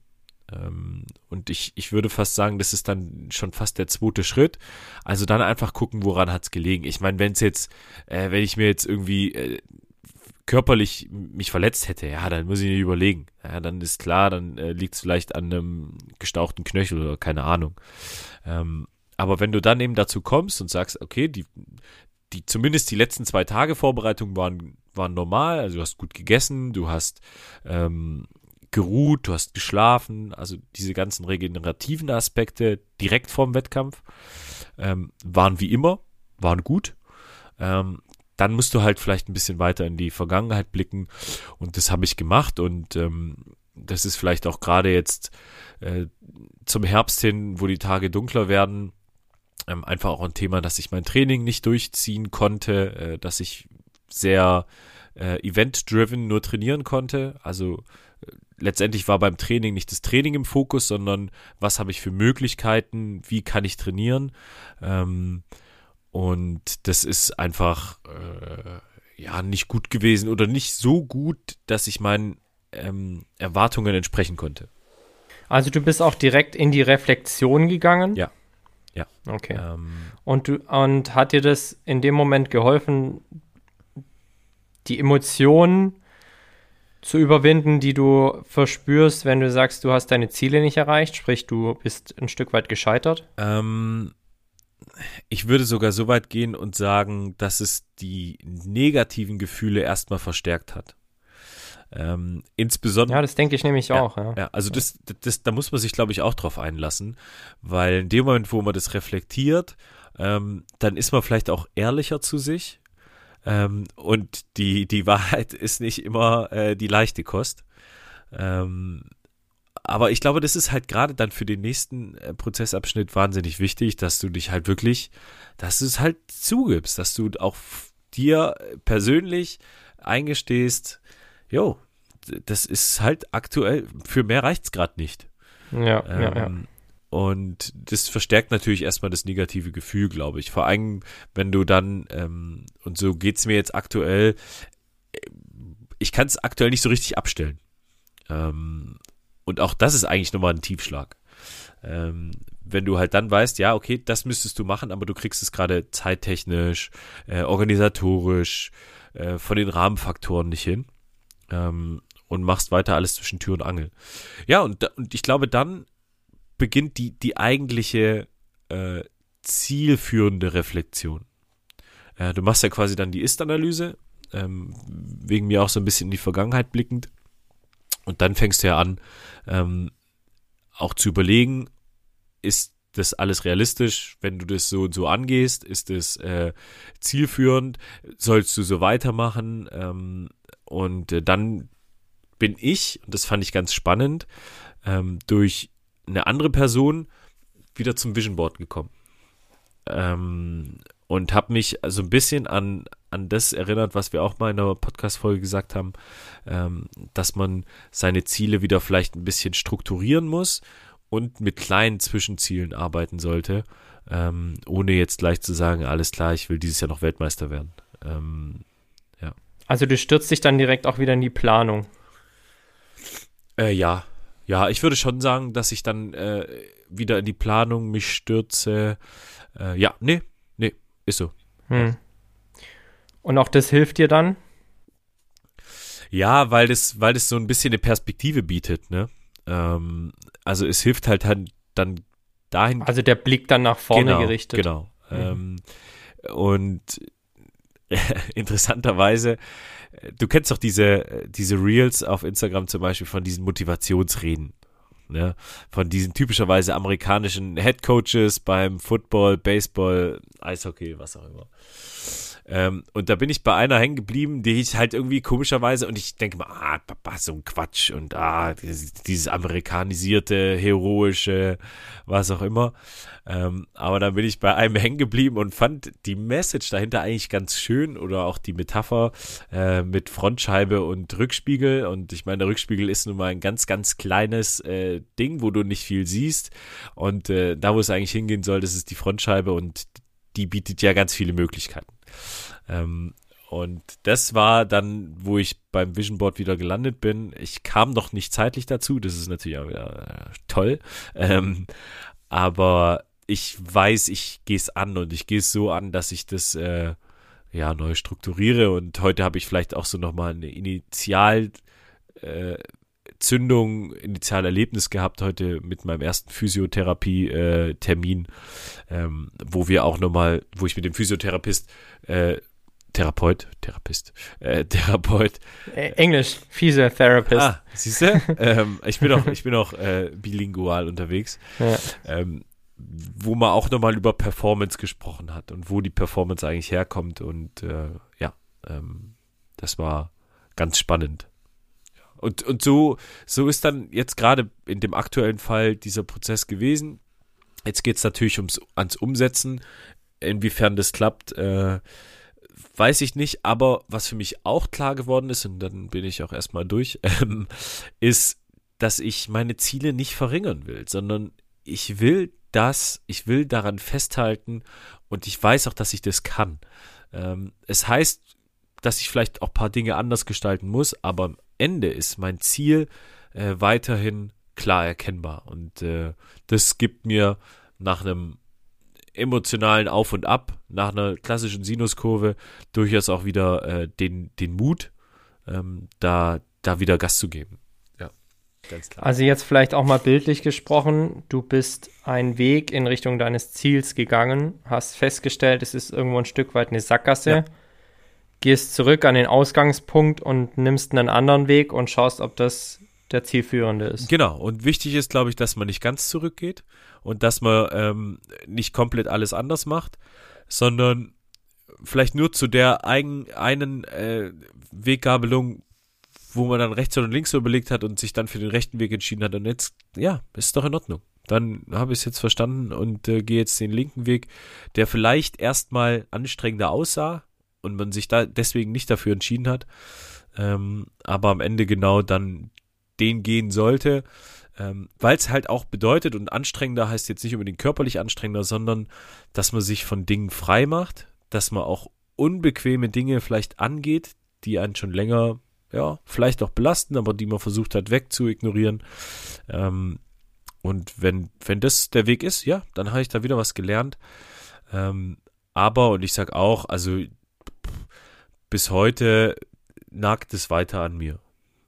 Ähm, und ich, ich würde fast sagen, das ist dann schon fast der zweite Schritt. Also dann einfach gucken, woran hat es gelegen. Ich meine, wenn es jetzt, äh, wenn ich mir jetzt irgendwie äh, körperlich mich verletzt hätte, ja, dann muss ich mir überlegen. Ja, dann ist klar, dann äh, liegt es vielleicht an einem gestauchten Knöchel oder keine Ahnung. Ähm, aber wenn du dann eben dazu kommst und sagst, okay, die, die zumindest die letzten zwei Tage Vorbereitung waren, waren normal, also du hast gut gegessen, du hast ähm, geruht, du hast geschlafen, also diese ganzen regenerativen Aspekte direkt vorm Wettkampf ähm, waren wie immer, waren gut. Ähm, dann musst du halt vielleicht ein bisschen weiter in die Vergangenheit blicken und das habe ich gemacht und ähm, das ist vielleicht auch gerade jetzt äh, zum Herbst hin, wo die Tage dunkler werden, ähm, einfach auch ein Thema, dass ich mein Training nicht durchziehen konnte, äh, dass ich sehr äh, event-driven nur trainieren konnte. Also letztendlich war beim Training nicht das Training im Fokus, sondern was habe ich für Möglichkeiten, wie kann ich trainieren. Ähm, und das ist einfach äh, ja nicht gut gewesen oder nicht so gut, dass ich meinen ähm, Erwartungen entsprechen konnte. Also du bist auch direkt in die Reflexion gegangen? Ja. Ja. Okay. Ähm, und, du, und hat dir das in dem Moment geholfen, die Emotionen zu überwinden, die du verspürst, wenn du sagst, du hast deine Ziele nicht erreicht, sprich du bist ein Stück weit gescheitert? Ähm, ich würde sogar so weit gehen und sagen, dass es die negativen Gefühle erstmal verstärkt hat. Ähm, insbesondere. Ja, das denke ich nämlich ja, auch. Ja, ja also das, das, da muss man sich, glaube ich, auch drauf einlassen, weil in dem Moment, wo man das reflektiert, ähm, dann ist man vielleicht auch ehrlicher zu sich. Ähm, und die, die Wahrheit ist nicht immer äh, die leichte Kost. Ähm, aber ich glaube, das ist halt gerade dann für den nächsten äh, Prozessabschnitt wahnsinnig wichtig, dass du dich halt wirklich, dass du es halt zugibst, dass du auch dir persönlich eingestehst, jo, das ist halt aktuell, für mehr reicht es gerade nicht. Ja, ähm, ja, ja. Und das verstärkt natürlich erstmal das negative Gefühl, glaube ich. Vor allem, wenn du dann, ähm, und so geht es mir jetzt aktuell, ich kann es aktuell nicht so richtig abstellen. Ähm, und auch das ist eigentlich nochmal ein Tiefschlag. Ähm, wenn du halt dann weißt, ja, okay, das müsstest du machen, aber du kriegst es gerade zeittechnisch, äh, organisatorisch, äh, von den Rahmenfaktoren nicht hin ähm, und machst weiter alles zwischen Tür und Angel. Ja, und, und ich glaube, dann beginnt die, die eigentliche äh, zielführende Reflexion. Äh, du machst ja quasi dann die Ist-Analyse, ähm, wegen mir auch so ein bisschen in die Vergangenheit blickend. Und dann fängst du ja an, ähm, auch zu überlegen, ist das alles realistisch, wenn du das so und so angehst? Ist es äh, zielführend? Sollst du so weitermachen? Ähm, und äh, dann bin ich, und das fand ich ganz spannend, ähm, durch eine andere Person wieder zum Vision Board gekommen. Ähm, und habe mich so ein bisschen an, an das erinnert, was wir auch mal in einer Podcast-Folge gesagt haben, ähm, dass man seine Ziele wieder vielleicht ein bisschen strukturieren muss und mit kleinen Zwischenzielen arbeiten sollte, ähm, ohne jetzt gleich zu sagen, alles klar, ich will dieses Jahr noch Weltmeister werden. Ähm, also du stürzt dich dann direkt auch wieder in die Planung. Äh, ja. Ja, ich würde schon sagen, dass ich dann äh, wieder in die Planung mich stürze. Äh, ja, nee, nee, ist so. Hm. Und auch das hilft dir dann? Ja, weil das, weil das so ein bisschen eine Perspektive bietet, ne? Ähm, also es hilft halt dann, dahin. Also der Blick dann nach vorne genau, gerichtet. Genau. Mhm. Ähm, und interessanterweise, du kennst doch diese, diese Reels auf Instagram zum Beispiel von diesen Motivationsreden. Ne? Von diesen typischerweise amerikanischen Head Coaches beim Football, Baseball, Eishockey, was auch immer. Ähm, und da bin ich bei einer hängen geblieben, die ich halt irgendwie komischerweise, und ich denke mal, ah, so ein Quatsch und ah, dieses, dieses amerikanisierte, heroische, was auch immer. Ähm, aber dann bin ich bei einem hängen geblieben und fand die Message dahinter eigentlich ganz schön oder auch die Metapher äh, mit Frontscheibe und Rückspiegel. Und ich meine, der Rückspiegel ist nun mal ein ganz, ganz kleines äh, Ding, wo du nicht viel siehst. Und äh, da, wo es eigentlich hingehen soll, das ist die Frontscheibe und die bietet ja ganz viele Möglichkeiten. Ähm, und das war dann, wo ich beim Vision Board wieder gelandet bin. Ich kam noch nicht zeitlich dazu, das ist natürlich auch wieder äh, toll. Ähm, aber ich weiß, ich gehe es an und ich gehe es so an, dass ich das äh, ja neu strukturiere. Und heute habe ich vielleicht auch so nochmal eine Initial. Äh, Zündung, Initialerlebnis gehabt heute mit meinem ersten Physiotherapie-Termin, äh, ähm, wo wir auch nochmal, wo ich mit dem Physiotherapist äh, Therapeut, Therapist, äh, Therapeut. Englisch, Physiotherapist. Ah, siehst du? ähm, ich bin auch, ich bin auch äh, bilingual unterwegs. Ja. Ähm, wo man auch nochmal über Performance gesprochen hat und wo die Performance eigentlich herkommt und äh, ja, ähm, das war ganz spannend. Und, und so, so ist dann jetzt gerade in dem aktuellen Fall dieser Prozess gewesen. Jetzt geht es natürlich ums ans Umsetzen, inwiefern das klappt. Äh, weiß ich nicht, aber was für mich auch klar geworden ist, und dann bin ich auch erstmal durch, ähm, ist, dass ich meine Ziele nicht verringern will, sondern ich will das, ich will daran festhalten und ich weiß auch, dass ich das kann. Ähm, es heißt, dass ich vielleicht auch ein paar Dinge anders gestalten muss, aber Ende ist mein Ziel äh, weiterhin klar erkennbar. Und äh, das gibt mir nach einem emotionalen Auf und Ab, nach einer klassischen Sinuskurve durchaus auch wieder äh, den, den Mut, ähm, da, da wieder Gas zu geben. Ja, ganz klar. Also jetzt vielleicht auch mal bildlich gesprochen, du bist einen Weg in Richtung deines Ziels gegangen, hast festgestellt, es ist irgendwo ein Stück weit eine Sackgasse. Ja. Gehst zurück an den Ausgangspunkt und nimmst einen anderen Weg und schaust, ob das der zielführende ist. Genau. Und wichtig ist, glaube ich, dass man nicht ganz zurückgeht und dass man ähm, nicht komplett alles anders macht, sondern vielleicht nur zu der eigen, einen äh, Weggabelung, wo man dann rechts oder links überlegt hat und sich dann für den rechten Weg entschieden hat. Und jetzt, ja, ist doch in Ordnung. Dann habe ich es jetzt verstanden und äh, gehe jetzt den linken Weg, der vielleicht erstmal anstrengender aussah und man sich da deswegen nicht dafür entschieden hat. Ähm, aber am Ende genau dann den gehen sollte, ähm, weil es halt auch bedeutet und anstrengender heißt jetzt nicht unbedingt körperlich anstrengender, sondern dass man sich von Dingen frei macht, dass man auch unbequeme Dinge vielleicht angeht, die einen schon länger, ja, vielleicht auch belasten, aber die man versucht hat wegzuignorieren. Ähm, und wenn, wenn das der Weg ist, ja, dann habe ich da wieder was gelernt. Ähm, aber, und ich sag auch, also bis heute nagt es weiter an mir.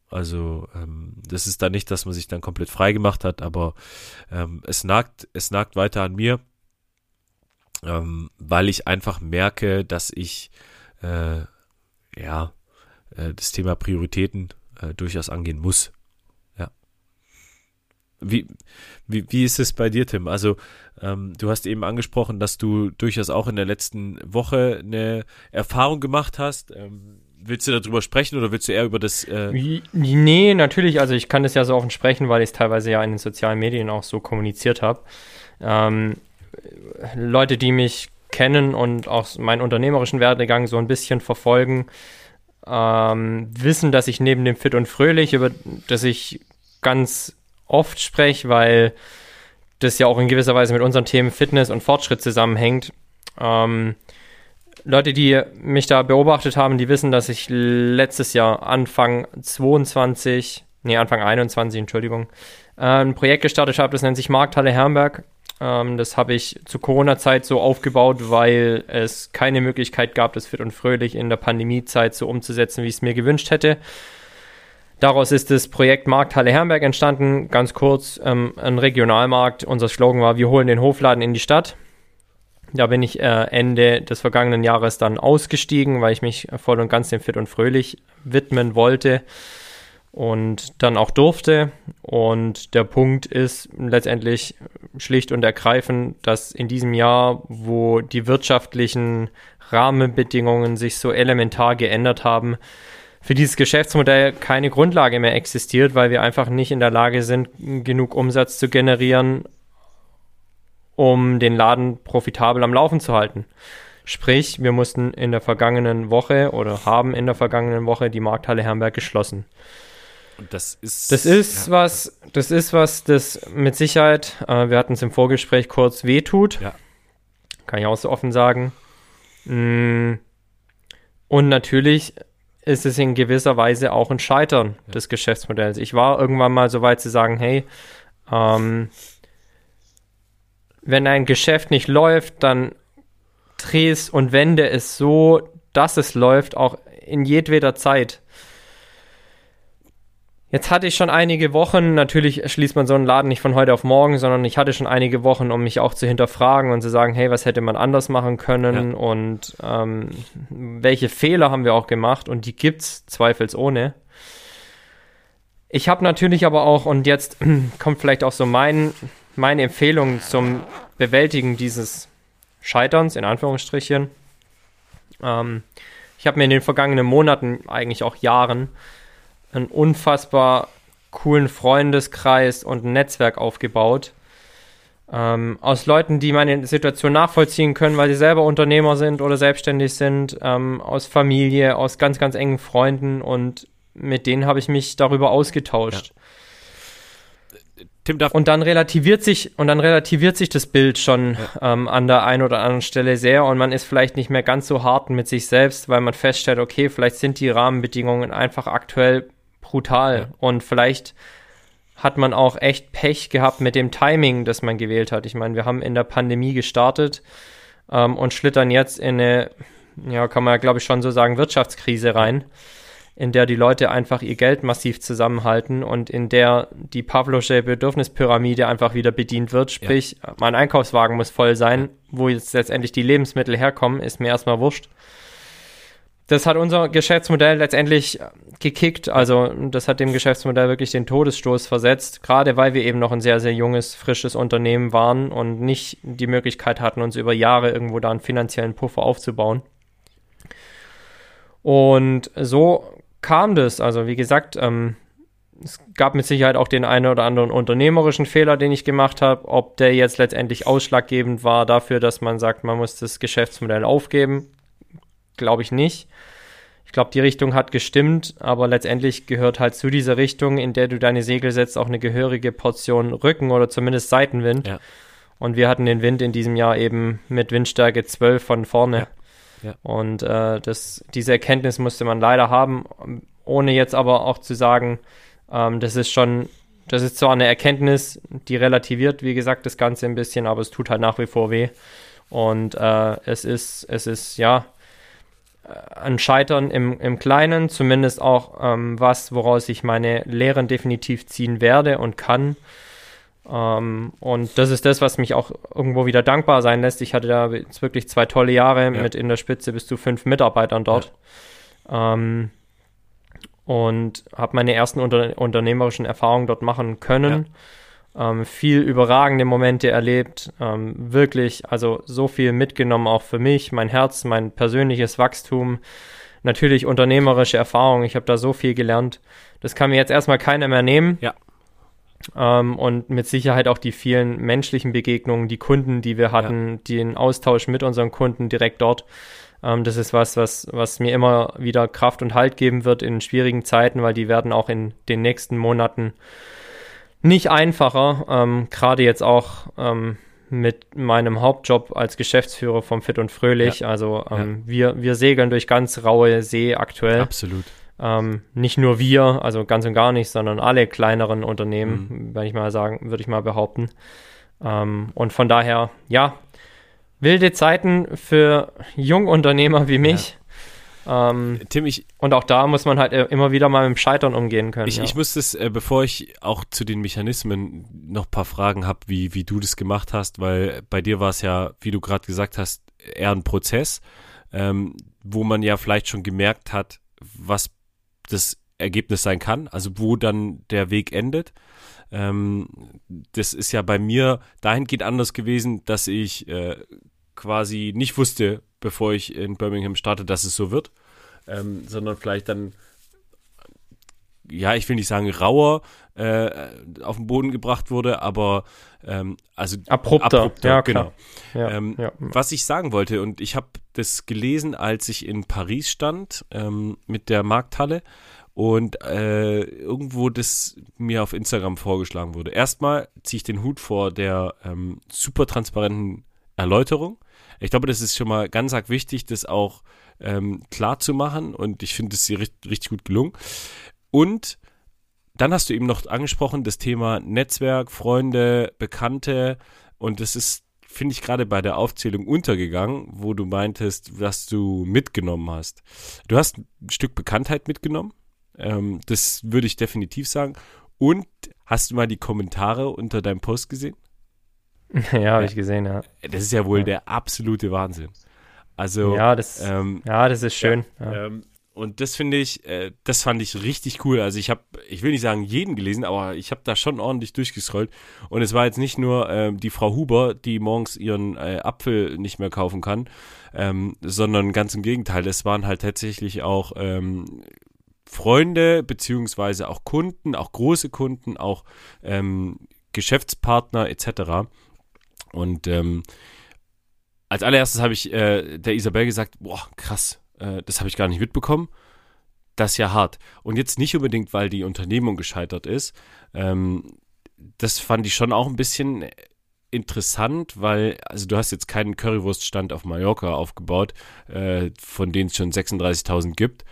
Also ähm, das ist da nicht, dass man sich dann komplett frei gemacht hat, aber ähm, es nagt, es nagt weiter an mir, ähm, weil ich einfach merke, dass ich äh, ja äh, das Thema Prioritäten äh, durchaus angehen muss. Wie, wie, wie ist es bei dir, Tim? Also ähm, du hast eben angesprochen, dass du durchaus auch in der letzten Woche eine Erfahrung gemacht hast. Ähm, willst du darüber sprechen oder willst du eher über das? Äh nee, natürlich. Also ich kann das ja so offen sprechen, weil ich es teilweise ja in den sozialen Medien auch so kommuniziert habe. Ähm, Leute, die mich kennen und auch meinen unternehmerischen Werdegang so ein bisschen verfolgen, ähm, wissen, dass ich neben dem Fit und Fröhlich, über das ich ganz oft spreche, weil das ja auch in gewisser Weise mit unseren Themen Fitness und Fortschritt zusammenhängt, ähm, Leute, die mich da beobachtet haben, die wissen, dass ich letztes Jahr Anfang 22, nee, Anfang 21, Entschuldigung, äh, ein Projekt gestartet habe, das nennt sich Markthalle Herrenberg. Ähm, das habe ich zur Corona-Zeit so aufgebaut, weil es keine Möglichkeit gab, das fit und fröhlich in der Pandemiezeit so umzusetzen, wie ich es mir gewünscht hätte. Daraus ist das Projekt Markthalle Herrenberg entstanden. Ganz kurz, ähm, ein Regionalmarkt. Unser Slogan war, wir holen den Hofladen in die Stadt. Da bin ich äh, Ende des vergangenen Jahres dann ausgestiegen, weil ich mich voll und ganz dem Fit und Fröhlich widmen wollte und dann auch durfte. Und der Punkt ist letztendlich schlicht und ergreifend, dass in diesem Jahr, wo die wirtschaftlichen Rahmenbedingungen sich so elementar geändert haben, für dieses Geschäftsmodell keine Grundlage mehr existiert, weil wir einfach nicht in der Lage sind, genug Umsatz zu generieren, um den Laden profitabel am Laufen zu halten. Sprich, wir mussten in der vergangenen Woche oder haben in der vergangenen Woche die Markthalle Herrenberg geschlossen. Und das ist. Das ist ja. was, das ist was, das mit Sicherheit, äh, wir hatten es im Vorgespräch kurz wehtut. Ja. Kann ich auch so offen sagen. Mm. Und natürlich ist es in gewisser Weise auch ein Scheitern ja. des Geschäftsmodells. Ich war irgendwann mal so weit zu sagen, hey, ähm, wenn ein Geschäft nicht läuft, dann drehst und wende es so, dass es läuft, auch in jedweder Zeit. Jetzt hatte ich schon einige Wochen, natürlich schließt man so einen Laden nicht von heute auf morgen, sondern ich hatte schon einige Wochen, um mich auch zu hinterfragen und zu sagen, hey, was hätte man anders machen können ja. und ähm, welche Fehler haben wir auch gemacht und die gibt's zweifelsohne. Ich habe natürlich aber auch, und jetzt kommt vielleicht auch so mein, meine Empfehlung zum Bewältigen dieses Scheiterns, in Anführungsstrichen. Ähm, ich habe mir in den vergangenen Monaten, eigentlich auch Jahren, einen unfassbar coolen Freundeskreis und ein Netzwerk aufgebaut, ähm, aus Leuten, die meine Situation nachvollziehen können, weil sie selber Unternehmer sind oder selbstständig sind, ähm, aus Familie, aus ganz, ganz engen Freunden und mit denen habe ich mich darüber ausgetauscht. Ja. Tim darf und dann relativiert sich und dann relativiert sich das Bild schon ja. ähm, an der einen oder anderen Stelle sehr und man ist vielleicht nicht mehr ganz so hart mit sich selbst, weil man feststellt, okay, vielleicht sind die Rahmenbedingungen einfach aktuell brutal ja. und vielleicht hat man auch echt Pech gehabt mit dem Timing, das man gewählt hat. Ich meine, wir haben in der Pandemie gestartet ähm, und schlittern jetzt in eine, ja, kann man ja glaube ich schon so sagen, Wirtschaftskrise rein, in der die Leute einfach ihr Geld massiv zusammenhalten und in der die Pavlosche Bedürfnispyramide einfach wieder bedient wird. Sprich, ja. mein Einkaufswagen muss voll sein, wo jetzt letztendlich die Lebensmittel herkommen, ist mir erstmal wurscht das hat unser Geschäftsmodell letztendlich gekickt. Also das hat dem Geschäftsmodell wirklich den Todesstoß versetzt, gerade weil wir eben noch ein sehr, sehr junges, frisches Unternehmen waren und nicht die Möglichkeit hatten, uns über Jahre irgendwo da einen finanziellen Puffer aufzubauen. Und so kam das. Also wie gesagt, ähm, es gab mit Sicherheit auch den einen oder anderen unternehmerischen Fehler, den ich gemacht habe. Ob der jetzt letztendlich ausschlaggebend war dafür, dass man sagt, man muss das Geschäftsmodell aufgeben, glaube ich nicht. Ich glaube, die Richtung hat gestimmt, aber letztendlich gehört halt zu dieser Richtung, in der du deine Segel setzt, auch eine gehörige Portion Rücken oder zumindest Seitenwind. Ja. Und wir hatten den Wind in diesem Jahr eben mit Windstärke 12 von vorne. Ja. Ja. Und äh, das, diese Erkenntnis musste man leider haben, ohne jetzt aber auch zu sagen, ähm, das ist schon, das ist zwar eine Erkenntnis, die relativiert, wie gesagt, das Ganze ein bisschen, aber es tut halt nach wie vor weh. Und äh, es ist, es ist, ja, ein Scheitern im, im Kleinen, zumindest auch ähm, was, woraus ich meine Lehren definitiv ziehen werde und kann. Ähm, und das ist das, was mich auch irgendwo wieder dankbar sein lässt. Ich hatte da jetzt wirklich zwei tolle Jahre ja. mit in der Spitze bis zu fünf Mitarbeitern dort. Ja. Ähm, und habe meine ersten unter unternehmerischen Erfahrungen dort machen können. Ja ähm, viel überragende Momente erlebt, ähm, wirklich, also so viel mitgenommen auch für mich, mein Herz, mein persönliches Wachstum, natürlich unternehmerische Erfahrung, ich habe da so viel gelernt. Das kann mir jetzt erstmal keiner mehr nehmen. Ja. Ähm, und mit Sicherheit auch die vielen menschlichen Begegnungen, die Kunden, die wir hatten, ja. den Austausch mit unseren Kunden direkt dort. Ähm, das ist was, was, was mir immer wieder Kraft und Halt geben wird in schwierigen Zeiten, weil die werden auch in den nächsten Monaten nicht einfacher, ähm, gerade jetzt auch ähm, mit meinem Hauptjob als Geschäftsführer vom Fit und Fröhlich. Ja. Also ähm, ja. wir, wir segeln durch ganz raue See aktuell. Absolut. Ähm, nicht nur wir, also ganz und gar nicht, sondern alle kleineren Unternehmen, mhm. wenn ich mal sagen, würde ich mal behaupten. Ähm, und von daher, ja, wilde Zeiten für Jungunternehmer wie mich. Ähm, Tim, ich. Und auch da muss man halt immer wieder mal mit dem Scheitern umgehen können. Ich, ja. ich muss das, äh, bevor ich auch zu den Mechanismen noch ein paar Fragen habe, wie, wie du das gemacht hast, weil bei dir war es ja, wie du gerade gesagt hast, eher ein Prozess, ähm, wo man ja vielleicht schon gemerkt hat, was das Ergebnis sein kann, also wo dann der Weg endet. Ähm, das ist ja bei mir dahingehend anders gewesen, dass ich äh, quasi nicht wusste, bevor ich in Birmingham starte, dass es so wird, ähm, sondern vielleicht dann, ja, ich will nicht sagen rauer äh, auf den Boden gebracht wurde, aber ähm, also abrupter, abrupter ja, genau. Ja, ähm, ja. Was ich sagen wollte, und ich habe das gelesen, als ich in Paris stand ähm, mit der Markthalle und äh, irgendwo das mir auf Instagram vorgeschlagen wurde. Erstmal ziehe ich den Hut vor der ähm, super transparenten Erläuterung. Ich glaube, das ist schon mal ganz arg wichtig, das auch ähm, klar zu machen und ich finde es hier richtig, richtig gut gelungen. Und dann hast du eben noch angesprochen, das Thema Netzwerk, Freunde, Bekannte und das ist, finde ich, gerade bei der Aufzählung untergegangen, wo du meintest, was du mitgenommen hast. Du hast ein Stück Bekanntheit mitgenommen, ähm, das würde ich definitiv sagen. Und hast du mal die Kommentare unter deinem Post gesehen? Ja, habe ich gesehen, ja. Das ist ja wohl ja. der absolute Wahnsinn. Also, ja, das, ähm, ja, das ist schön. Ja, ähm, und das finde ich, äh, das fand ich richtig cool. Also ich habe, ich will nicht sagen jeden gelesen, aber ich habe da schon ordentlich durchgescrollt. Und es war jetzt nicht nur äh, die Frau Huber, die morgens ihren äh, Apfel nicht mehr kaufen kann, ähm, sondern ganz im Gegenteil. Es waren halt tatsächlich auch ähm, Freunde beziehungsweise auch Kunden, auch große Kunden, auch ähm, Geschäftspartner etc Und ähm, als allererstes habe ich äh, der Isabel gesagt, boah, krass, äh, das habe ich gar nicht mitbekommen. Das ist ja hart. Und jetzt nicht unbedingt, weil die Unternehmung gescheitert ist. Ähm, das fand ich schon auch ein bisschen interessant, weil, also du hast jetzt keinen Currywurststand auf Mallorca aufgebaut, äh, von denen es schon 36.000 gibt,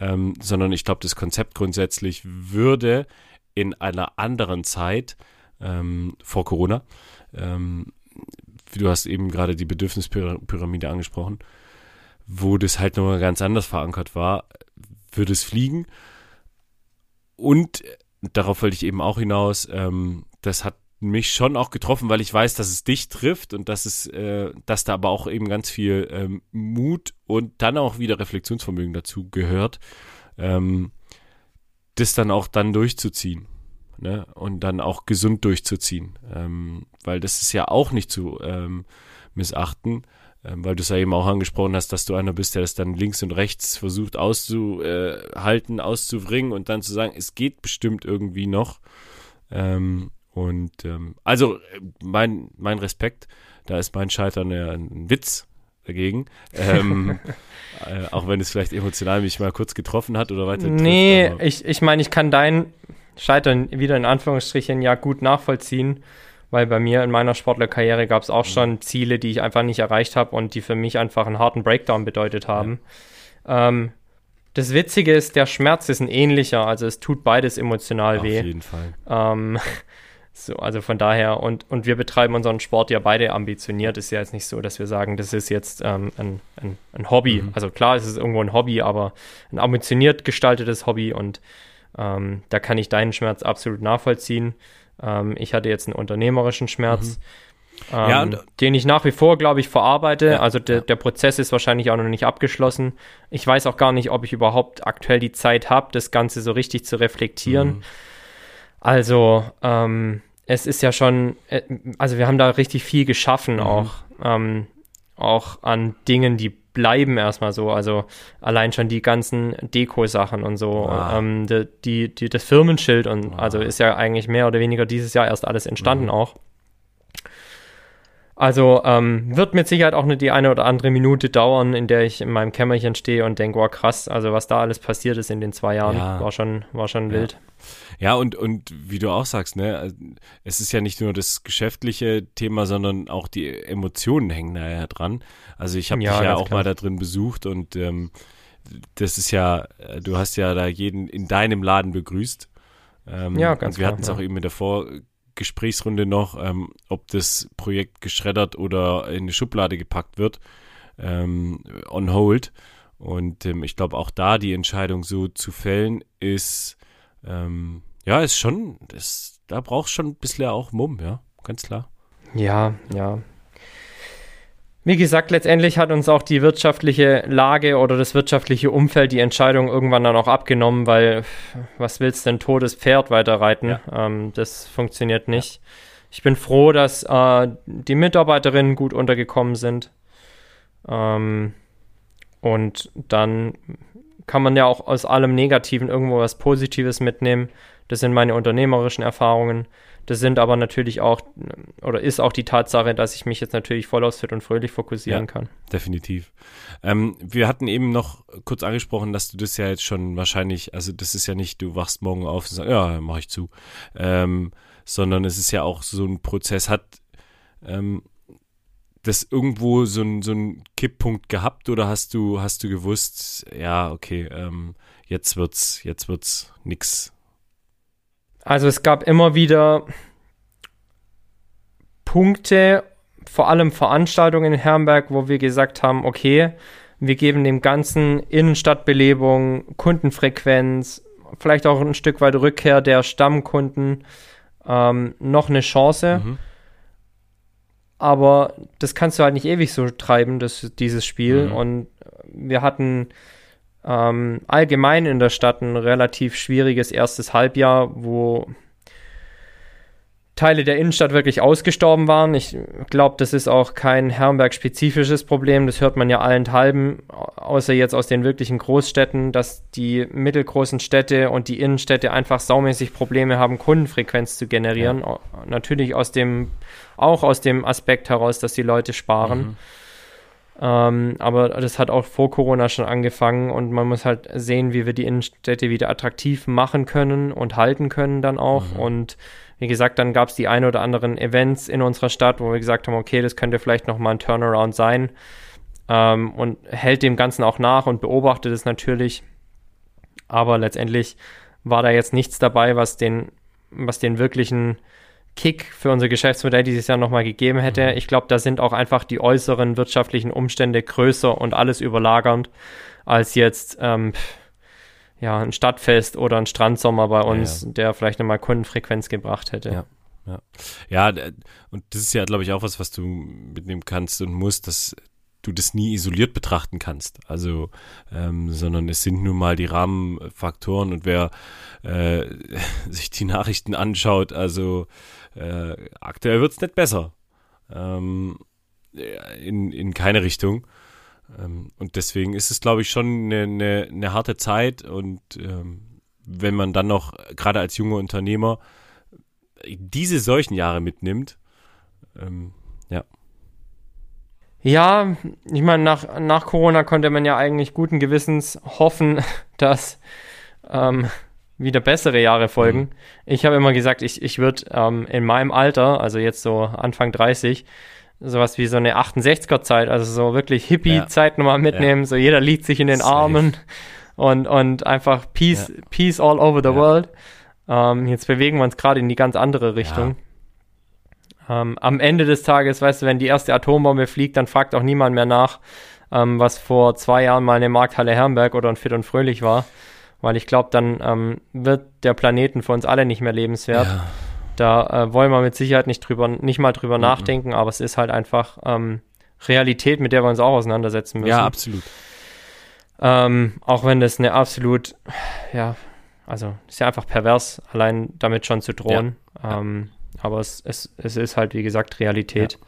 ähm, sondern ich glaube, das Konzept grundsätzlich würde in einer anderen Zeit ähm, vor Corona, ähm, du hast eben gerade die Bedürfnispyramide angesprochen, wo das halt nochmal ganz anders verankert war, würde es fliegen. Und darauf wollte ich eben auch hinaus, ähm, das hat mich schon auch getroffen, weil ich weiß, dass es dich trifft und dass es, äh, dass da aber auch eben ganz viel ähm, Mut und dann auch wieder Reflexionsvermögen dazu gehört, ähm, das dann auch dann durchzuziehen. Ne? Und dann auch gesund durchzuziehen. Ähm, weil das ist ja auch nicht zu ähm, missachten, ähm, weil du es ja eben auch angesprochen hast, dass du einer bist, der das dann links und rechts versucht auszuhalten, auszubringen und dann zu sagen, es geht bestimmt irgendwie noch. Ähm, und ähm, also mein, mein Respekt, da ist mein Scheitern ja ein Witz dagegen. Ähm, äh, auch wenn es vielleicht emotional mich mal kurz getroffen hat oder weiter. Nee, trifft, ich, ich meine, ich kann dein Scheitern wieder in Anführungsstrichen ja gut nachvollziehen, weil bei mir in meiner Sportlerkarriere gab es auch mhm. schon Ziele, die ich einfach nicht erreicht habe und die für mich einfach einen harten Breakdown bedeutet haben. Ja. Ähm, das Witzige ist, der Schmerz ist ein ähnlicher, also es tut beides emotional Auf weh. Auf jeden Fall. Ähm, so, also von daher, und, und wir betreiben unseren Sport ja beide ambitioniert. Ist ja jetzt nicht so, dass wir sagen, das ist jetzt ähm, ein, ein, ein, Hobby. Mhm. Also klar, es ist irgendwo ein Hobby, aber ein ambitioniert gestaltetes Hobby und ähm, da kann ich deinen Schmerz absolut nachvollziehen. Ähm, ich hatte jetzt einen unternehmerischen Schmerz. Mhm. Ähm, ja, und, den ich nach wie vor, glaube ich, verarbeite. Ja, also de, ja. der Prozess ist wahrscheinlich auch noch nicht abgeschlossen. Ich weiß auch gar nicht, ob ich überhaupt aktuell die Zeit habe, das Ganze so richtig zu reflektieren. Mhm. Also, ähm, es ist ja schon, äh, also wir haben da richtig viel geschaffen mhm. auch, ähm, auch an Dingen, die bleiben erstmal so. Also allein schon die ganzen Deko-Sachen und so, ah. ähm, die, die, die, das Firmenschild und ah. also ist ja eigentlich mehr oder weniger dieses Jahr erst alles entstanden mhm. auch. Also ähm, wird mit Sicherheit auch nur die eine oder andere Minute dauern, in der ich in meinem Kämmerchen stehe und denke, wow, krass, also was da alles passiert ist in den zwei Jahren, ja. war schon, war schon ja. wild. Ja, und, und wie du auch sagst, ne, es ist ja nicht nur das geschäftliche Thema, sondern auch die Emotionen hängen da ja dran. Also ich habe ja, dich ja auch klar. mal da drin besucht und ähm, das ist ja, du hast ja da jeden in deinem Laden begrüßt. Ähm, ja, ganz und wir hatten es auch eben in der Vor Gesprächsrunde noch, ähm, ob das Projekt geschreddert oder in eine Schublade gepackt wird, ähm, on hold. Und ähm, ich glaube, auch da die Entscheidung so zu fällen, ist, ähm, ja, ist schon, das, da brauchst schon ein bisschen auch Mumm, ja, ganz klar. Ja, ja. Wie gesagt, letztendlich hat uns auch die wirtschaftliche Lage oder das wirtschaftliche Umfeld die Entscheidung irgendwann dann auch abgenommen, weil was willst denn totes Pferd weiterreiten? Ja. Ähm, das funktioniert nicht. Ja. Ich bin froh, dass äh, die Mitarbeiterinnen gut untergekommen sind. Ähm, und dann kann man ja auch aus allem Negativen irgendwo was Positives mitnehmen. Das sind meine unternehmerischen Erfahrungen. Das sind aber natürlich auch, oder ist auch die Tatsache, dass ich mich jetzt natürlich voll aus Fit und Fröhlich fokussieren ja, kann. Definitiv. Ähm, wir hatten eben noch kurz angesprochen, dass du das ja jetzt schon wahrscheinlich, also das ist ja nicht, du wachst morgen auf und sagst, ja, mach ich zu, ähm, sondern es ist ja auch so ein Prozess, hat ähm, das irgendwo so ein, so Kipppunkt gehabt oder hast du, hast du gewusst, ja, okay, ähm, jetzt wird's, jetzt wird's nix also es gab immer wieder Punkte, vor allem Veranstaltungen in Herrenberg, wo wir gesagt haben, okay, wir geben dem ganzen Innenstadtbelebung, Kundenfrequenz, vielleicht auch ein Stück weit Rückkehr der Stammkunden ähm, noch eine Chance. Mhm. Aber das kannst du halt nicht ewig so treiben, das, dieses Spiel. Mhm. Und wir hatten ähm, allgemein in der Stadt ein relativ schwieriges erstes Halbjahr, wo Teile der Innenstadt wirklich ausgestorben waren. Ich glaube, das ist auch kein Herrenberg-spezifisches Problem. Das hört man ja allenthalben außer jetzt aus den wirklichen Großstädten, dass die mittelgroßen Städte und die Innenstädte einfach saumäßig Probleme haben, Kundenfrequenz zu generieren. Ja. Natürlich aus dem, auch aus dem Aspekt heraus, dass die Leute sparen. Mhm. Ähm, aber das hat auch vor Corona schon angefangen und man muss halt sehen, wie wir die Innenstädte wieder attraktiv machen können und halten können dann auch. Mhm. Und wie gesagt, dann gab es die ein oder anderen Events in unserer Stadt, wo wir gesagt haben, okay, das könnte vielleicht nochmal ein Turnaround sein. Ähm, und hält dem Ganzen auch nach und beobachtet es natürlich. Aber letztendlich war da jetzt nichts dabei, was den, was den wirklichen Kick für unser Geschäftsmodell dieses Jahr nochmal gegeben hätte. Mhm. Ich glaube, da sind auch einfach die äußeren wirtschaftlichen Umstände größer und alles überlagernd als jetzt ähm, ja, ein Stadtfest oder ein Strandsommer bei uns, ja, ja. der vielleicht nochmal Kundenfrequenz gebracht hätte. Ja. Ja. ja, und das ist ja, glaube ich, auch was, was du mitnehmen kannst und musst, dass du das nie isoliert betrachten kannst. Also, ähm, sondern es sind nun mal die Rahmenfaktoren und wer äh, sich die Nachrichten anschaut, also äh, aktuell wird es nicht besser. Ähm, in, in keine Richtung. Ähm, und deswegen ist es, glaube ich, schon eine, eine, eine harte Zeit. Und ähm, wenn man dann noch, gerade als junger Unternehmer, diese solchen Jahre mitnimmt, ähm, ja. Ja, ich meine, nach, nach Corona konnte man ja eigentlich guten Gewissens hoffen, dass ähm, wieder bessere Jahre folgen. Mhm. Ich habe immer gesagt, ich, ich würde ähm, in meinem Alter, also jetzt so Anfang 30, sowas wie so eine 68er-Zeit, also so wirklich Hippie-Zeit ja. nochmal mitnehmen. Ja. So jeder liegt sich in den Safe. Armen und, und einfach Peace, ja. Peace all over the world. Ähm, jetzt bewegen wir uns gerade in die ganz andere Richtung. Ähm, am Ende des Tages, weißt du, wenn die erste Atombombe fliegt, dann fragt auch niemand mehr nach, ähm, was vor zwei Jahren mal eine Markthalle Herrenberg oder ein Fit und Fröhlich war weil ich glaube, dann ähm, wird der Planeten für uns alle nicht mehr lebenswert. Ja. Da äh, wollen wir mit Sicherheit nicht drüber, nicht mal drüber mhm. nachdenken, aber es ist halt einfach ähm, Realität, mit der wir uns auch auseinandersetzen müssen. Ja, absolut. Ähm, auch wenn das eine absolut, ja, also ist ja einfach pervers, allein damit schon zu drohen. Ja. Ähm, aber es, es, es ist halt, wie gesagt, Realität.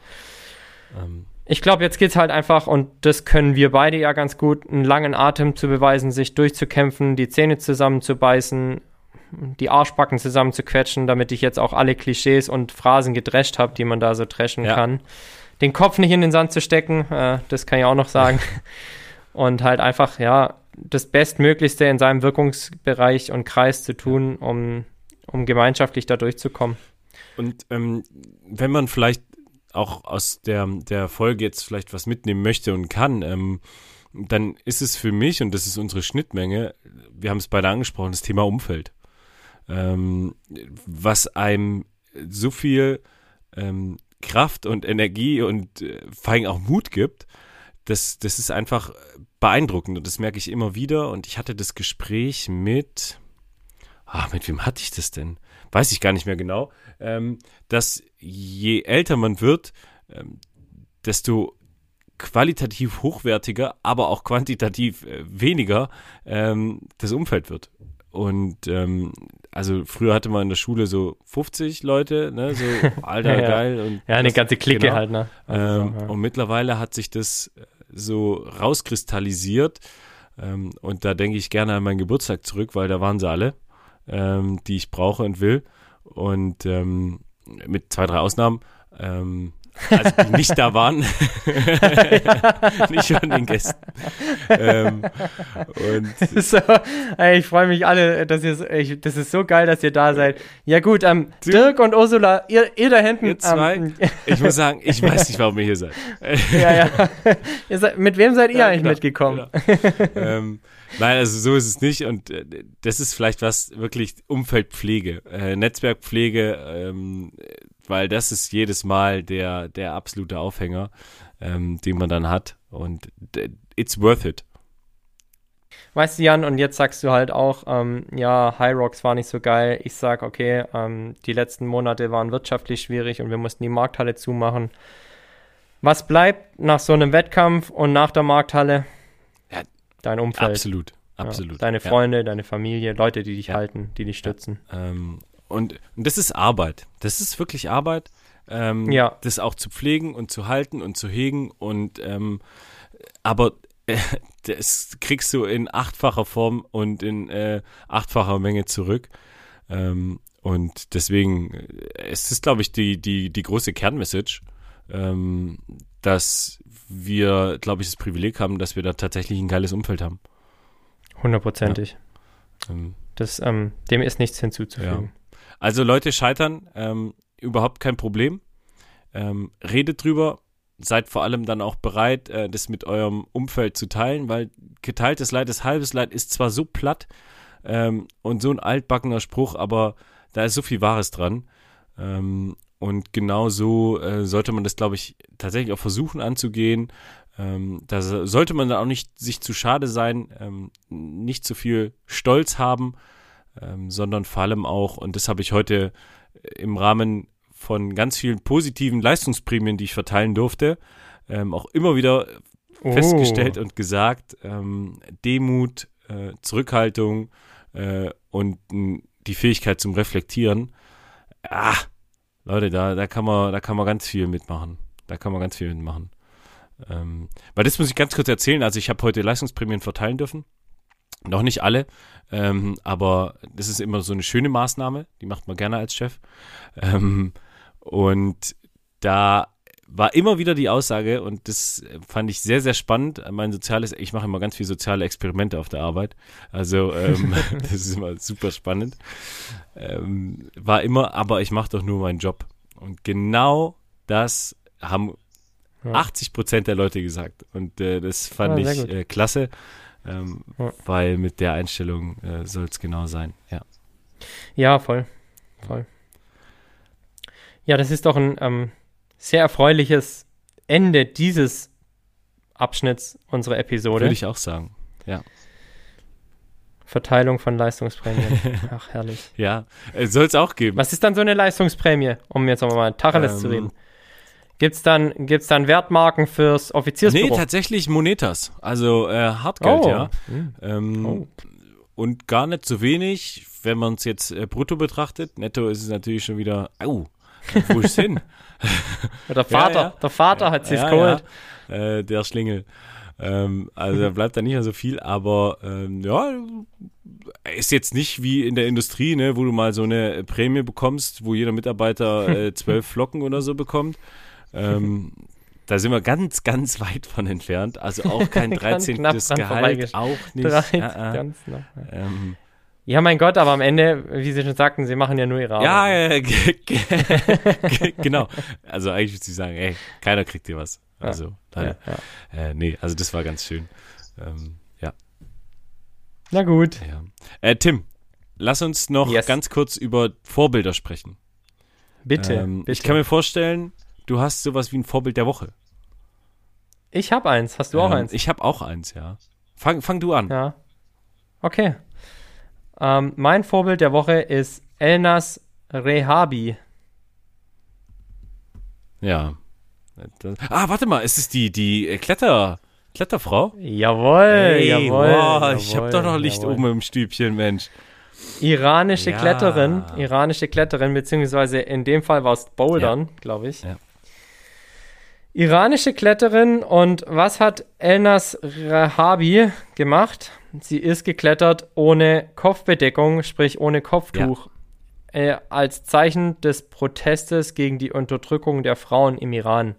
Ja. Ähm, ich glaube, jetzt geht es halt einfach, und das können wir beide ja ganz gut, einen langen Atem zu beweisen, sich durchzukämpfen, die Zähne zusammenzubeißen, die Arschbacken zusammenzuquetschen, damit ich jetzt auch alle Klischees und Phrasen gedrescht habe, die man da so dreschen ja. kann. Den Kopf nicht in den Sand zu stecken, äh, das kann ich auch noch sagen. und halt einfach, ja, das Bestmöglichste in seinem Wirkungsbereich und Kreis zu tun, um, um gemeinschaftlich da durchzukommen. Und ähm, wenn man vielleicht auch aus der, der Folge jetzt vielleicht was mitnehmen möchte und kann, ähm, dann ist es für mich, und das ist unsere Schnittmenge, wir haben es beide angesprochen, das Thema Umfeld. Ähm, was einem so viel ähm, Kraft und Energie und äh, vor allem auch Mut gibt, das, das ist einfach beeindruckend und das merke ich immer wieder. Und ich hatte das Gespräch mit, ah, mit wem hatte ich das denn? Weiß ich gar nicht mehr genau. Ähm, dass je älter man wird, ähm, desto qualitativ hochwertiger, aber auch quantitativ äh, weniger ähm, das Umfeld wird. Und ähm, also früher hatte man in der Schule so 50 Leute, ne, so alter ja, geil und ja eine ganze Clique genau. halt, ne? Also ähm, ja. Und mittlerweile hat sich das äh, so rauskristallisiert ähm, und da denke ich gerne an meinen Geburtstag zurück, weil da waren sie alle, ähm, die ich brauche und will und mit zwei, drei Ausnahmen. Ähm, also die nicht da waren, nicht von den Gästen. Ähm, und so, ey, ich freue mich alle, dass ihr, ich, das ist so geil, dass ihr da seid. Ja gut, ähm, Dirk und Ursula, ihr, ihr da hinten. Ihr zwei, ähm, ich muss sagen, ich weiß nicht, warum ihr hier seid. ja, ja. Seid, mit wem seid ihr ja, eigentlich genau, mitgekommen? Genau. ähm, Nein, also so ist es nicht. Und äh, das ist vielleicht was wirklich Umfeldpflege, äh, Netzwerkpflege, ähm, weil das ist jedes Mal der, der absolute Aufhänger, ähm, den man dann hat. Und it's worth it. Weißt du, Jan, und jetzt sagst du halt auch, ähm, ja, High Rocks war nicht so geil. Ich sag, okay, ähm, die letzten Monate waren wirtschaftlich schwierig und wir mussten die Markthalle zumachen. Was bleibt nach so einem Wettkampf und nach der Markthalle? dein Umfeld. Absolut, absolut. Ja, deine Freunde, ja. deine Familie, Leute, die dich ja. halten, die dich stützen. Ähm, und, und, das ist Arbeit. Das ist wirklich Arbeit. Ähm, ja. Das auch zu pflegen und zu halten und zu hegen. Und ähm, aber das kriegst du in achtfacher Form und in äh, achtfacher Menge zurück. Ähm, und deswegen äh, es ist, glaube ich, die, die, die große Kernmessage, ähm, dass wir, glaube ich, das Privileg haben, dass wir da tatsächlich ein geiles Umfeld haben. Hundertprozentig. Ja. Ähm, das, ähm, dem ist nichts hinzuzufügen. Also Leute scheitern, ähm, überhaupt kein Problem. Ähm, redet drüber, seid vor allem dann auch bereit, äh, das mit eurem Umfeld zu teilen, weil geteiltes Leid ist halbes Leid ist zwar so platt ähm, und so ein altbackener Spruch, aber da ist so viel Wahres dran. Ähm, und genau so äh, sollte man das, glaube ich, tatsächlich auch versuchen anzugehen. Ähm, da sollte man dann auch nicht sich zu schade sein, ähm, nicht zu viel Stolz haben, ähm, sondern vor allem auch, und das habe ich heute im Rahmen von ganz vielen positiven Leistungsprämien, die ich verteilen durfte, ähm, auch immer wieder oh. festgestellt und gesagt, ähm, Demut, äh, Zurückhaltung äh, und die Fähigkeit zum Reflektieren. Ah, Leute, da, da kann man, da kann man ganz viel mitmachen. Da kann man ganz viel mitmachen. Ähm, weil das muss ich ganz kurz erzählen. Also ich habe heute Leistungsprämien verteilen dürfen. Noch nicht alle, ähm, aber das ist immer so eine schöne Maßnahme, die macht man gerne als Chef. Ähm, und da war immer wieder die Aussage, und das fand ich sehr, sehr spannend. Mein soziales, ich mache immer ganz viele soziale Experimente auf der Arbeit. Also, ähm, das ist immer super spannend. Ähm, war immer, aber ich mache doch nur meinen Job. Und genau das haben ja. 80 Prozent der Leute gesagt. Und äh, das fand ja, ich äh, klasse, ähm, ja. weil mit der Einstellung äh, soll es genau sein. Ja. Ja, voll. Voll. Ja, das ist doch ein ähm, sehr erfreuliches Ende dieses Abschnitts unserer Episode. Würde ich auch sagen, ja. Verteilung von Leistungsprämien. Ach, herrlich. ja, soll es auch geben. Was ist dann so eine Leistungsprämie, um jetzt nochmal Tacheles ähm, zu reden? Gibt es dann, gibt's dann Wertmarken fürs Offiziersbüro? Nee, tatsächlich Monetas, also äh, Hartgeld, oh. ja. Hm. Ähm, oh. Und gar nicht so wenig, wenn man es jetzt äh, brutto betrachtet. Netto ist es natürlich schon wieder, au, wo ist hin? der Vater, ja, ja. der Vater hat sich ja, geholt. Äh, der Schlingel. Ähm, also da bleibt da nicht mehr so viel, aber ähm, ja, ist jetzt nicht wie in der Industrie, ne, wo du mal so eine Prämie bekommst, wo jeder Mitarbeiter äh, zwölf Flocken oder so bekommt. Ähm, da sind wir ganz, ganz weit von entfernt. Also auch kein 13. Gehalt, auch nicht. 13, uh -uh. Ganz knapp, ähm, ja, mein Gott, aber am Ende, wie Sie schon sagten, Sie machen ja nur Ihre Arbeit. Ja, genau. Also eigentlich würde ich sagen, ey, keiner kriegt dir was. Also, ja, ja, ja. Äh, nee, also das war ganz schön. Ähm, ja. Na gut. Äh, Tim, lass uns noch yes. ganz kurz über Vorbilder sprechen. Bitte, ähm, bitte. Ich kann mir vorstellen, du hast sowas wie ein Vorbild der Woche. Ich habe eins. Hast du auch ähm, eins? Ich habe auch eins, ja. Fang, fang du an. Ja. Okay. Ähm, mein Vorbild der Woche ist Elnas Rehabi. Ja. Ah, warte mal, ist es die, die Kletter, Kletterfrau? Jawohl, hey, jawohl. Wow, jawohl, ich habe doch noch Licht jawohl. oben im Stübchen, Mensch. Iranische ja. Kletterin, iranische Kletterin, beziehungsweise in dem Fall war es Bouldern, ja. glaube ich. Ja. Iranische Kletterin und was hat Elnas Rahabi gemacht? Sie ist geklettert ohne Kopfbedeckung, sprich ohne Kopftuch, ja. äh, als Zeichen des Protestes gegen die Unterdrückung der Frauen im Iran.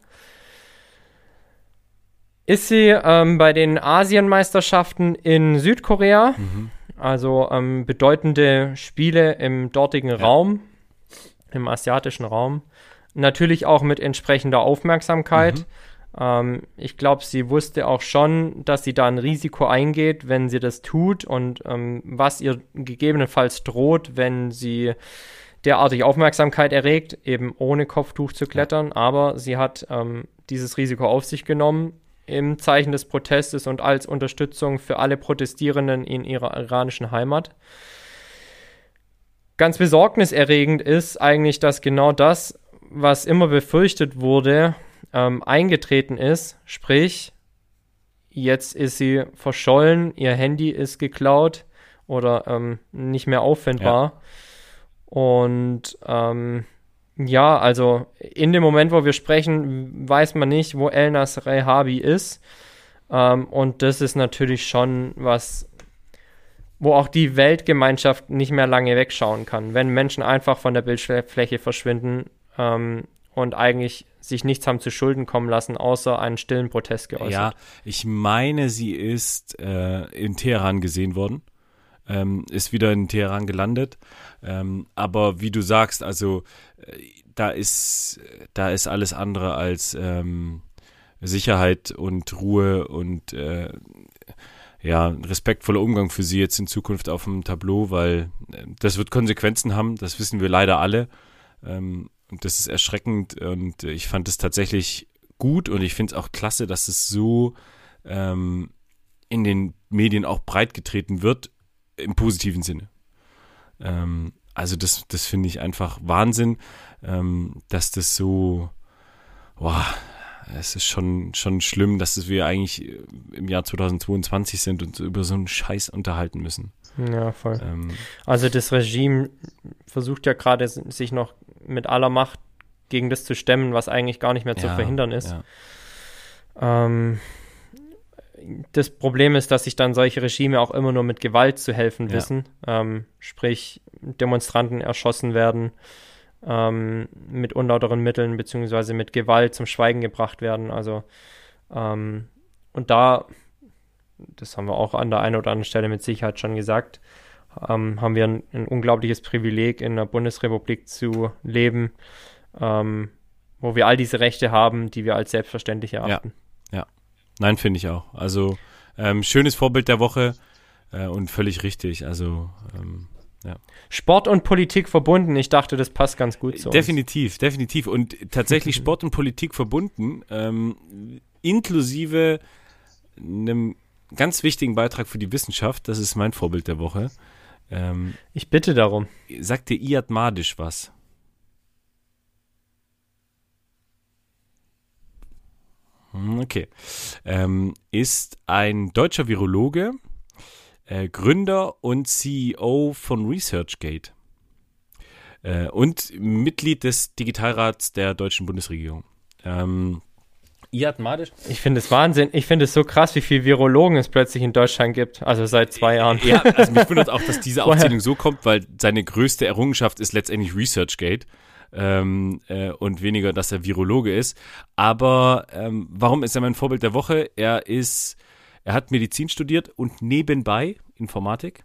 Ist sie ähm, bei den Asienmeisterschaften in Südkorea, mhm. also ähm, bedeutende Spiele im dortigen ja. Raum, im asiatischen Raum, natürlich auch mit entsprechender Aufmerksamkeit. Mhm. Ähm, ich glaube, sie wusste auch schon, dass sie da ein Risiko eingeht, wenn sie das tut und ähm, was ihr gegebenenfalls droht, wenn sie derartig Aufmerksamkeit erregt, eben ohne Kopftuch zu klettern. Aber sie hat ähm, dieses Risiko auf sich genommen im Zeichen des Protestes und als Unterstützung für alle Protestierenden in ihrer iranischen Heimat. Ganz besorgniserregend ist eigentlich, dass genau das, was immer befürchtet wurde, ähm, eingetreten ist. Sprich, jetzt ist sie verschollen, ihr Handy ist geklaut oder ähm, nicht mehr auffindbar. Ja. Und ähm, ja, also in dem Moment, wo wir sprechen, weiß man nicht, wo Elnas Rehabi ist. Ähm, und das ist natürlich schon was, wo auch die Weltgemeinschaft nicht mehr lange wegschauen kann. Wenn Menschen einfach von der Bildfläche verschwinden ähm, und eigentlich sich nichts haben zu Schulden kommen lassen, außer einen stillen Protest geäußert. Ja, ich meine, sie ist äh, in Teheran gesehen worden, ähm, ist wieder in Teheran gelandet. Ähm, aber wie du sagst, also äh, da ist da ist alles andere als ähm, Sicherheit und Ruhe und äh, ja, respektvoller Umgang für sie jetzt in Zukunft auf dem Tableau, weil äh, das wird Konsequenzen haben, das wissen wir leider alle. Ähm, und das ist erschreckend und ich fand es tatsächlich gut und ich finde es auch klasse, dass es so ähm, in den Medien auch breit getreten wird, im positiven Sinne. Ähm, also das, das finde ich einfach Wahnsinn, ähm, dass das so, boah, es ist schon, schon schlimm, dass wir eigentlich im Jahr 2022 sind und über so einen Scheiß unterhalten müssen. Ja, voll. Ähm, also das Regime versucht ja gerade sich noch mit aller Macht gegen das zu stemmen, was eigentlich gar nicht mehr zu ja, verhindern ist. Ja. Ähm, das Problem ist, dass sich dann solche Regime auch immer nur mit Gewalt zu helfen wissen. Ähm, sprich, Demonstranten erschossen werden, ähm, mit unlauteren Mitteln beziehungsweise mit Gewalt zum Schweigen gebracht werden. Also ähm, und da, das haben wir auch an der einen oder anderen Stelle mit Sicherheit schon gesagt, ähm, haben wir ein, ein, unglaubliches Privileg in der Bundesrepublik zu leben, ähm, wo wir all diese Rechte haben, die wir als selbstverständlich erachten. Ja, ja. nein, finde ich auch. Also ähm, schönes Vorbild der Woche äh, und völlig richtig. Also ähm, ja. Sport und Politik verbunden. Ich dachte, das passt ganz gut zu Definitiv, uns. definitiv. Und tatsächlich Sport und Politik verbunden, ähm, inklusive einem ganz wichtigen Beitrag für die Wissenschaft. Das ist mein Vorbild der Woche. Ähm, ich bitte darum. Sagt dir Iad Madisch was? Hm, okay. Ähm, ist ein deutscher Virologe, äh, Gründer und CEO von ResearchGate äh, und Mitglied des Digitalrats der deutschen Bundesregierung. Ähm, Iad Madisch. Ich finde es Wahnsinn. Ich finde es so krass, wie viele Virologen es plötzlich in Deutschland gibt. Also seit zwei Jahren. Ja, also mich wundert auch, dass diese Aufzählung so kommt, weil seine größte Errungenschaft ist letztendlich ResearchGate. Ähm, äh, und weniger, dass er Virologe ist. Aber ähm, warum ist er mein Vorbild der Woche? Er ist er hat Medizin studiert und nebenbei Informatik.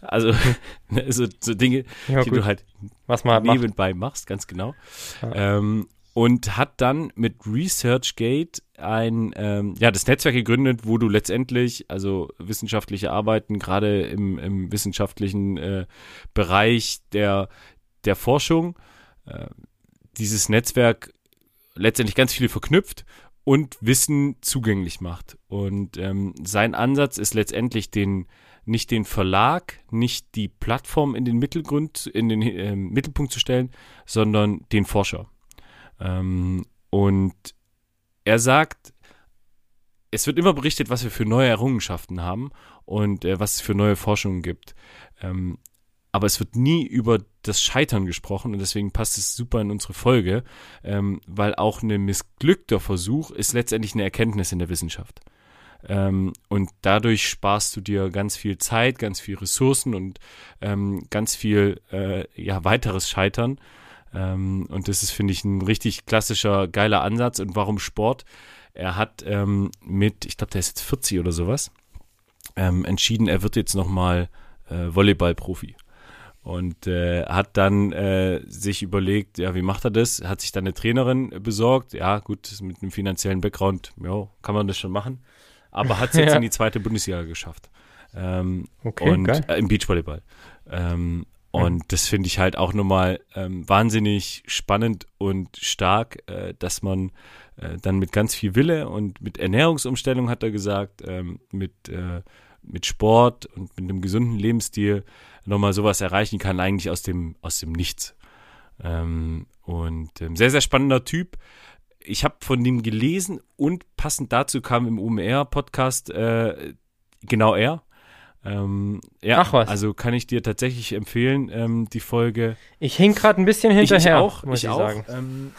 Also ne, so, so Dinge, ja, die gut. du halt Was man nebenbei macht. machst, ganz genau. Ja. Ähm, und hat dann mit ResearchGate ein, ähm, ja, das Netzwerk gegründet, wo du letztendlich, also wissenschaftliche Arbeiten, gerade im, im wissenschaftlichen äh, Bereich der, der Forschung, äh, dieses Netzwerk letztendlich ganz viele verknüpft und Wissen zugänglich macht. Und ähm, sein Ansatz ist letztendlich den nicht den Verlag, nicht die Plattform in den Mittelgrund, in den äh, Mittelpunkt zu stellen, sondern den Forscher. Ähm, und er sagt, es wird immer berichtet, was wir für neue Errungenschaften haben und äh, was es für neue Forschungen gibt. Ähm, aber es wird nie über das Scheitern gesprochen und deswegen passt es super in unsere Folge, ähm, weil auch ein missglückter Versuch ist letztendlich eine Erkenntnis in der Wissenschaft. Ähm, und dadurch sparst du dir ganz viel Zeit, ganz viel Ressourcen und ähm, ganz viel äh, ja, weiteres Scheitern. Ähm, und das ist, finde ich, ein richtig klassischer, geiler Ansatz. Und warum Sport? Er hat ähm, mit, ich glaube, der ist jetzt 40 oder sowas, ähm, entschieden, er wird jetzt nochmal äh, Volleyball-Profi und äh, hat dann äh, sich überlegt, ja, wie macht er das? Hat sich dann eine Trainerin besorgt. Ja, gut, mit einem finanziellen Background, ja, kann man das schon machen. Aber hat es jetzt ja. in die zweite Bundesliga geschafft. Ähm, okay, und äh, im Beachvolleyball. Ähm, und das finde ich halt auch nochmal ähm, wahnsinnig spannend und stark, äh, dass man äh, dann mit ganz viel Wille und mit Ernährungsumstellung, hat er gesagt, ähm, mit, äh, mit Sport und mit einem gesunden Lebensstil nochmal sowas erreichen kann, eigentlich aus dem, aus dem Nichts. Ähm, und ähm, sehr, sehr spannender Typ. Ich habe von ihm gelesen und passend dazu kam im UMR-Podcast äh, genau er. Ähm, ja, Ach was. Also kann ich dir tatsächlich empfehlen, ähm, die Folge. Ich hing gerade ein bisschen hinterher. Ich, ich auch, muss ich, ich auch. Sagen. Ähm,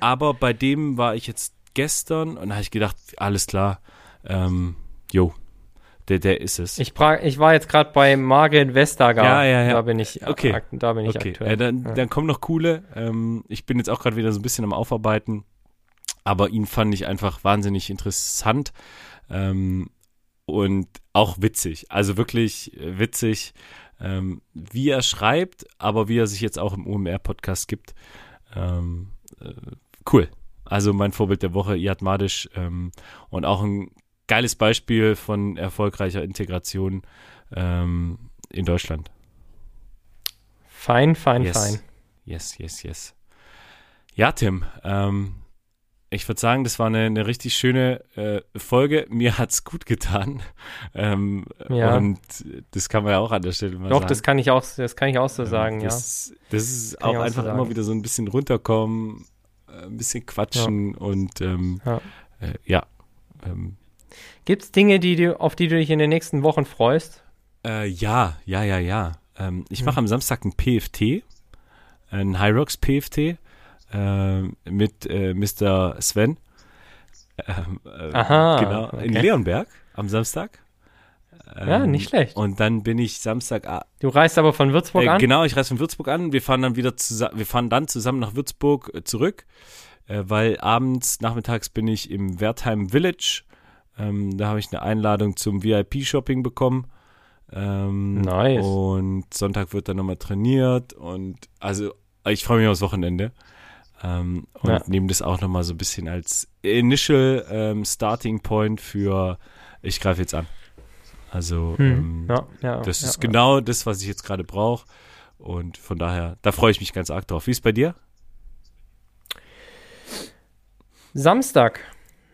aber bei dem war ich jetzt gestern und da habe ich gedacht, alles klar, Ähm, jo, der, der ist es. Ich, ich war jetzt gerade bei Margret Vestager. Ja, ja, ja. Da bin ich, okay. da bin ich okay. aktuell. Äh, dann, ja. dann kommen noch coole. Ähm, ich bin jetzt auch gerade wieder so ein bisschen am Aufarbeiten. Aber ihn fand ich einfach wahnsinnig interessant. Ähm, und auch witzig. Also wirklich äh, witzig, ähm, wie er schreibt, aber wie er sich jetzt auch im OMR-Podcast gibt. Ähm, äh, cool. Also mein Vorbild der Woche, Iad Madisch. Ähm, und auch ein geiles Beispiel von erfolgreicher Integration ähm, in Deutschland. Fein, fein, yes. fein. Yes, yes, yes. Ja, Tim, ähm, ich würde sagen, das war eine, eine richtig schöne äh, Folge. Mir hat's gut getan. Ähm, Ja. Und das kann man ja auch an der Stelle mal Doch, sagen. das kann ich auch, das kann ich auch so Ähm, sagen, ja. das, Das ist Kann auch so einfach sagen. immer wieder so ein bisschen runterkommen, äh, ein bisschen quatschen und ähm, Ja. Äh, ja. Ähm, Gibt's Dinge, die du, auf die du dich in den nächsten Wochen freust? Äh, ja, ja, ja, ja. Ähm, ich Hm. mache am Samstag ein PFT, ein Hyrox PFT äh, mit äh, Mr. Sven. Ähm, äh, Aha, Genau, in okay. Leonberg am Samstag. Ja, Ähm, nicht schlecht. Und dann bin ich Samstag ah, Du reist aber von Würzburg äh, an? Genau, ich reise von Würzburg an. Wir fahren dann wieder zusammen, wir fahren dann zusammen nach Würzburg äh, zurück, weil abends, nachmittags bin ich im Wertheim Village. Ähm, da habe ich eine Einladung zum VIP-Shopping bekommen. Ähm, Nice. Und Sonntag wird dann nochmal trainiert und also ich freue mich aufs Wochenende. Ähm, und Ja. nehme das auch nochmal so ein bisschen als Initial ähm, Starting Point für ich greife jetzt an. Also Hm. ähm, ja, ja, das ist genau das, was ich jetzt gerade brauche. Und von daher, da freue ich mich ganz arg drauf. Wie ist bei dir? Samstag.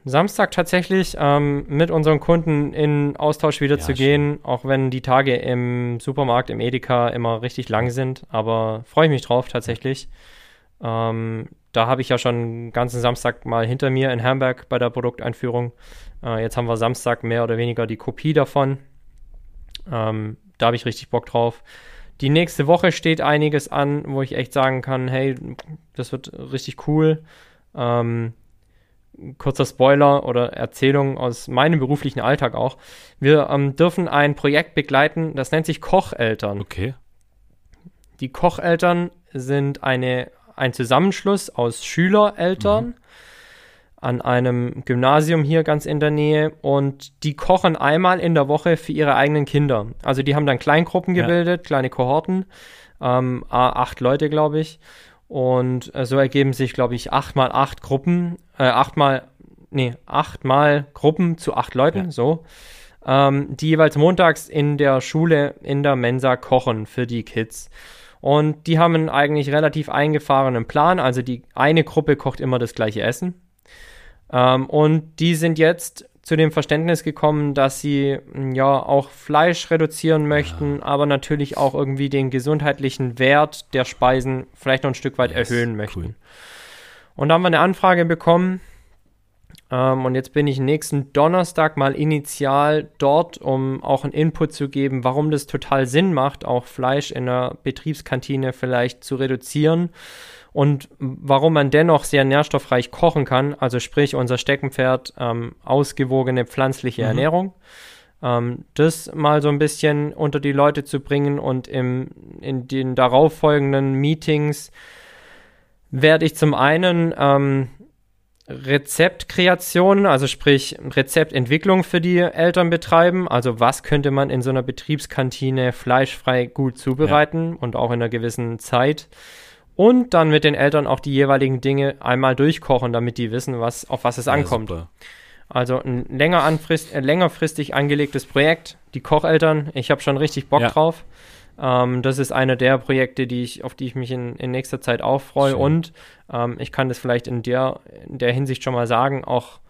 Samstag tatsächlich ähm, mit unseren Kunden in Austausch wieder Ja, zu gehen, auch wenn die Tage im Supermarkt, im Edeka immer richtig lang sind. Aber freue ich mich drauf tatsächlich. Ähm, da habe ich ja schon einen ganzen Samstag mal hinter mir in Hamburg bei der Produkteinführung. Äh, jetzt haben wir Samstag mehr oder weniger die Kopie davon. Ähm, da habe ich richtig Bock drauf. Die nächste Woche steht einiges an, wo ich echt sagen kann, hey, das wird richtig cool. Ähm, kurzer Spoiler oder Erzählung aus meinem beruflichen Alltag auch. Wir ähm, dürfen ein Projekt begleiten, das nennt sich Kocheltern. Okay. Die Kocheltern sind eine, ein Zusammenschluss aus Schülereltern an einem Gymnasium hier ganz in der Nähe und die kochen einmal in der Woche für ihre eigenen Kinder. Also die haben dann Kleingruppen Ja. gebildet, kleine Kohorten, ähm, acht Leute, glaube ich. Und äh, so ergeben sich, glaube ich, acht mal acht Gruppen, äh, acht mal, nee, acht mal Gruppen zu acht Leuten, Ja. so, ähm, die jeweils montags in der Schule in der Mensa kochen für die Kids. Und die haben einen eigentlich relativ eingefahrenen Plan. Also die eine Gruppe kocht immer das gleiche Essen. Ähm, und die sind jetzt zu dem Verständnis gekommen, dass sie mh, ja auch Fleisch reduzieren möchten, aber natürlich auch irgendwie den gesundheitlichen Wert der Speisen vielleicht noch ein Stück weit Yes, erhöhen möchten. cool. Und da haben wir eine Anfrage bekommen. Ähm, und jetzt bin ich nächsten Donnerstag mal initial dort, um auch einen Input zu geben, warum das total Sinn macht, auch Fleisch in der Betriebskantine vielleicht zu reduzieren und warum man dennoch sehr nährstoffreich kochen kann. Also sprich unser Steckenpferd, ähm, ausgewogene pflanzliche Mhm. Ernährung. Ähm, das mal so ein bisschen unter die Leute zu bringen und im, in den darauffolgenden Meetings werde ich zum einen ähm, Rezeptkreation, also sprich Rezeptentwicklung für die Eltern betreiben. Also was könnte man in so einer Betriebskantine fleischfrei gut zubereiten und auch in einer gewissen Zeit. Und dann mit den Eltern auch die jeweiligen Dinge einmal durchkochen, damit die wissen, was, auf was es ankommt. Ja, super. Also ein länger anfrist, äh, längerfristig angelegtes Projekt. Die Kocheltern, ich habe schon richtig Bock Ja. drauf. Ähm, das ist eine der Projekte, die ich, auf die ich mich in, in nächster Zeit auch freue. Schön. Und ähm, ich kann das vielleicht in der, in der Hinsicht schon mal sagen, auch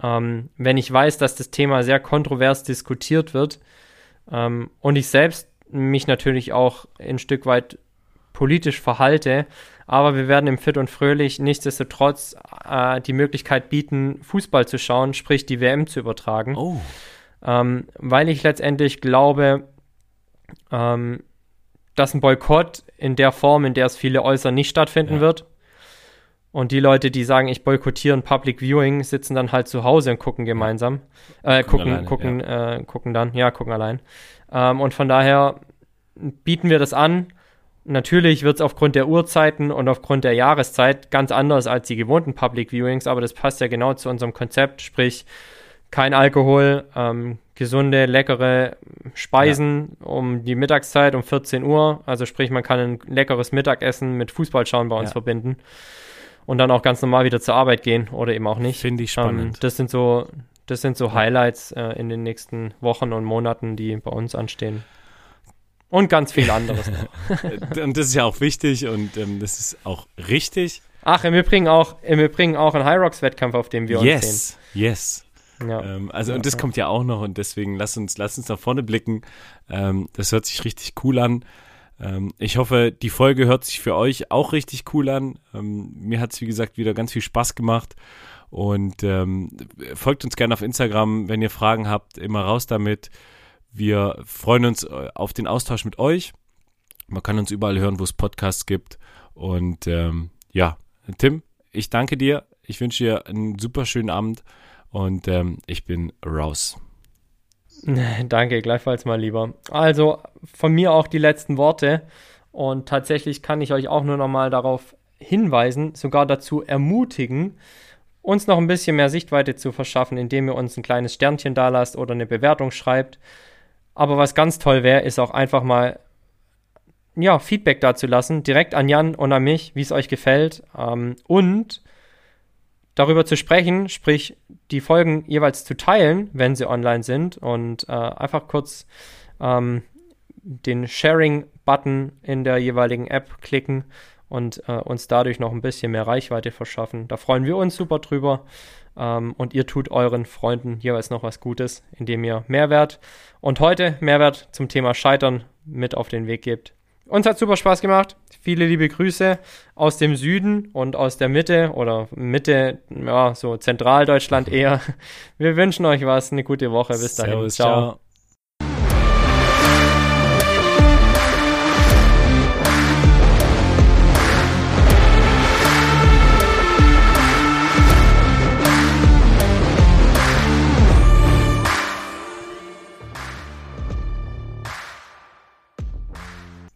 ähm, wenn ich weiß, dass das Thema sehr kontrovers diskutiert wird ähm, und ich selbst mich natürlich auch ein Stück weit politisch verhalte, aber wir werden im Fit und Fröhlich nichtsdestotrotz äh, die Möglichkeit bieten, Fußball zu schauen, sprich die WM zu übertragen Oh, ähm, weil ich letztendlich glaube, ähm, dass ein Boykott in der Form, in der es viele äußern, nicht stattfinden Ja. wird. Und die Leute, die sagen, ich boykottiere ein Public Viewing, sitzen dann halt zu Hause und gucken gemeinsam. Äh, gucken, gucken, alleine, gucken, ja. Äh, gucken dann, ja, gucken allein. Ähm, und von daher bieten wir das an. Natürlich wird es aufgrund der Uhrzeiten und aufgrund der Jahreszeit ganz anders als die gewohnten Public Viewings, aber das passt ja genau zu unserem Konzept, sprich kein Alkohol, ähm, gesunde, leckere Speisen ja. um die Mittagszeit um 14 Uhr. Also sprich, man kann ein leckeres Mittagessen mit Fußballschauen bei uns ja. verbinden und dann auch ganz normal wieder zur Arbeit gehen oder eben auch nicht. Finde ich spannend. Ähm, das sind so, das sind so Highlights äh, in den nächsten Wochen und Monaten, die bei uns anstehen. Und ganz viel anderes. und das ist ja auch wichtig und ähm, das ist auch richtig. Ach, im Übrigen auch, im Übrigen auch ein High Rocks Wettkampf, auf dem wir yes, uns sehen. Yes, ja. Ähm, also, ja, und das ja. kommt ja auch noch und deswegen lass uns, lass uns nach vorne blicken. Ähm, das hört sich richtig cool an. Ähm, ich hoffe, die Folge hört sich für euch auch richtig cool an. Ähm, mir hat es, wie gesagt, wieder ganz viel Spaß gemacht. Und ähm, folgt uns gerne auf Instagram, wenn ihr Fragen habt, immer raus damit. Wir freuen uns äh, auf den Austausch mit euch. Man kann uns überall hören, wo es Podcasts gibt. Und ähm, ja, Tim, ich danke dir. Ich wünsche dir einen super schönen Abend und ähm, ich bin raus. Danke, gleichfalls mal lieber. Also von mir auch die letzten Worte. Und tatsächlich kann ich euch auch nur noch mal darauf hinweisen, sogar dazu ermutigen, uns noch ein bisschen mehr Sichtweite zu verschaffen, indem ihr uns ein kleines Sternchen da lasst oder eine Bewertung schreibt. Aber was ganz toll wäre, ist auch einfach mal ja, Feedback dazu lassen, direkt an Jan und an mich, wie es euch gefällt. Ähm, und darüber zu sprechen, sprich die Folgen jeweils zu teilen, wenn sie online sind und äh, einfach kurz ähm, den Sharing-Button in der jeweiligen App klicken und äh, uns dadurch noch ein bisschen mehr Reichweite verschaffen. Da freuen wir uns super drüber. Ähm, und ihr tut euren Freunden jeweils noch was Gutes, indem ihr Mehrwert und heute Mehrwert zum Thema Scheitern mit auf den Weg gebt. Uns hat super Spaß gemacht. Viele liebe Grüße aus dem Süden und aus der Mitte oder Mitte, ja, so Zentraldeutschland eher. Wir wünschen euch was, eine gute Woche. Bis dahin. Servus, ciao. ciao.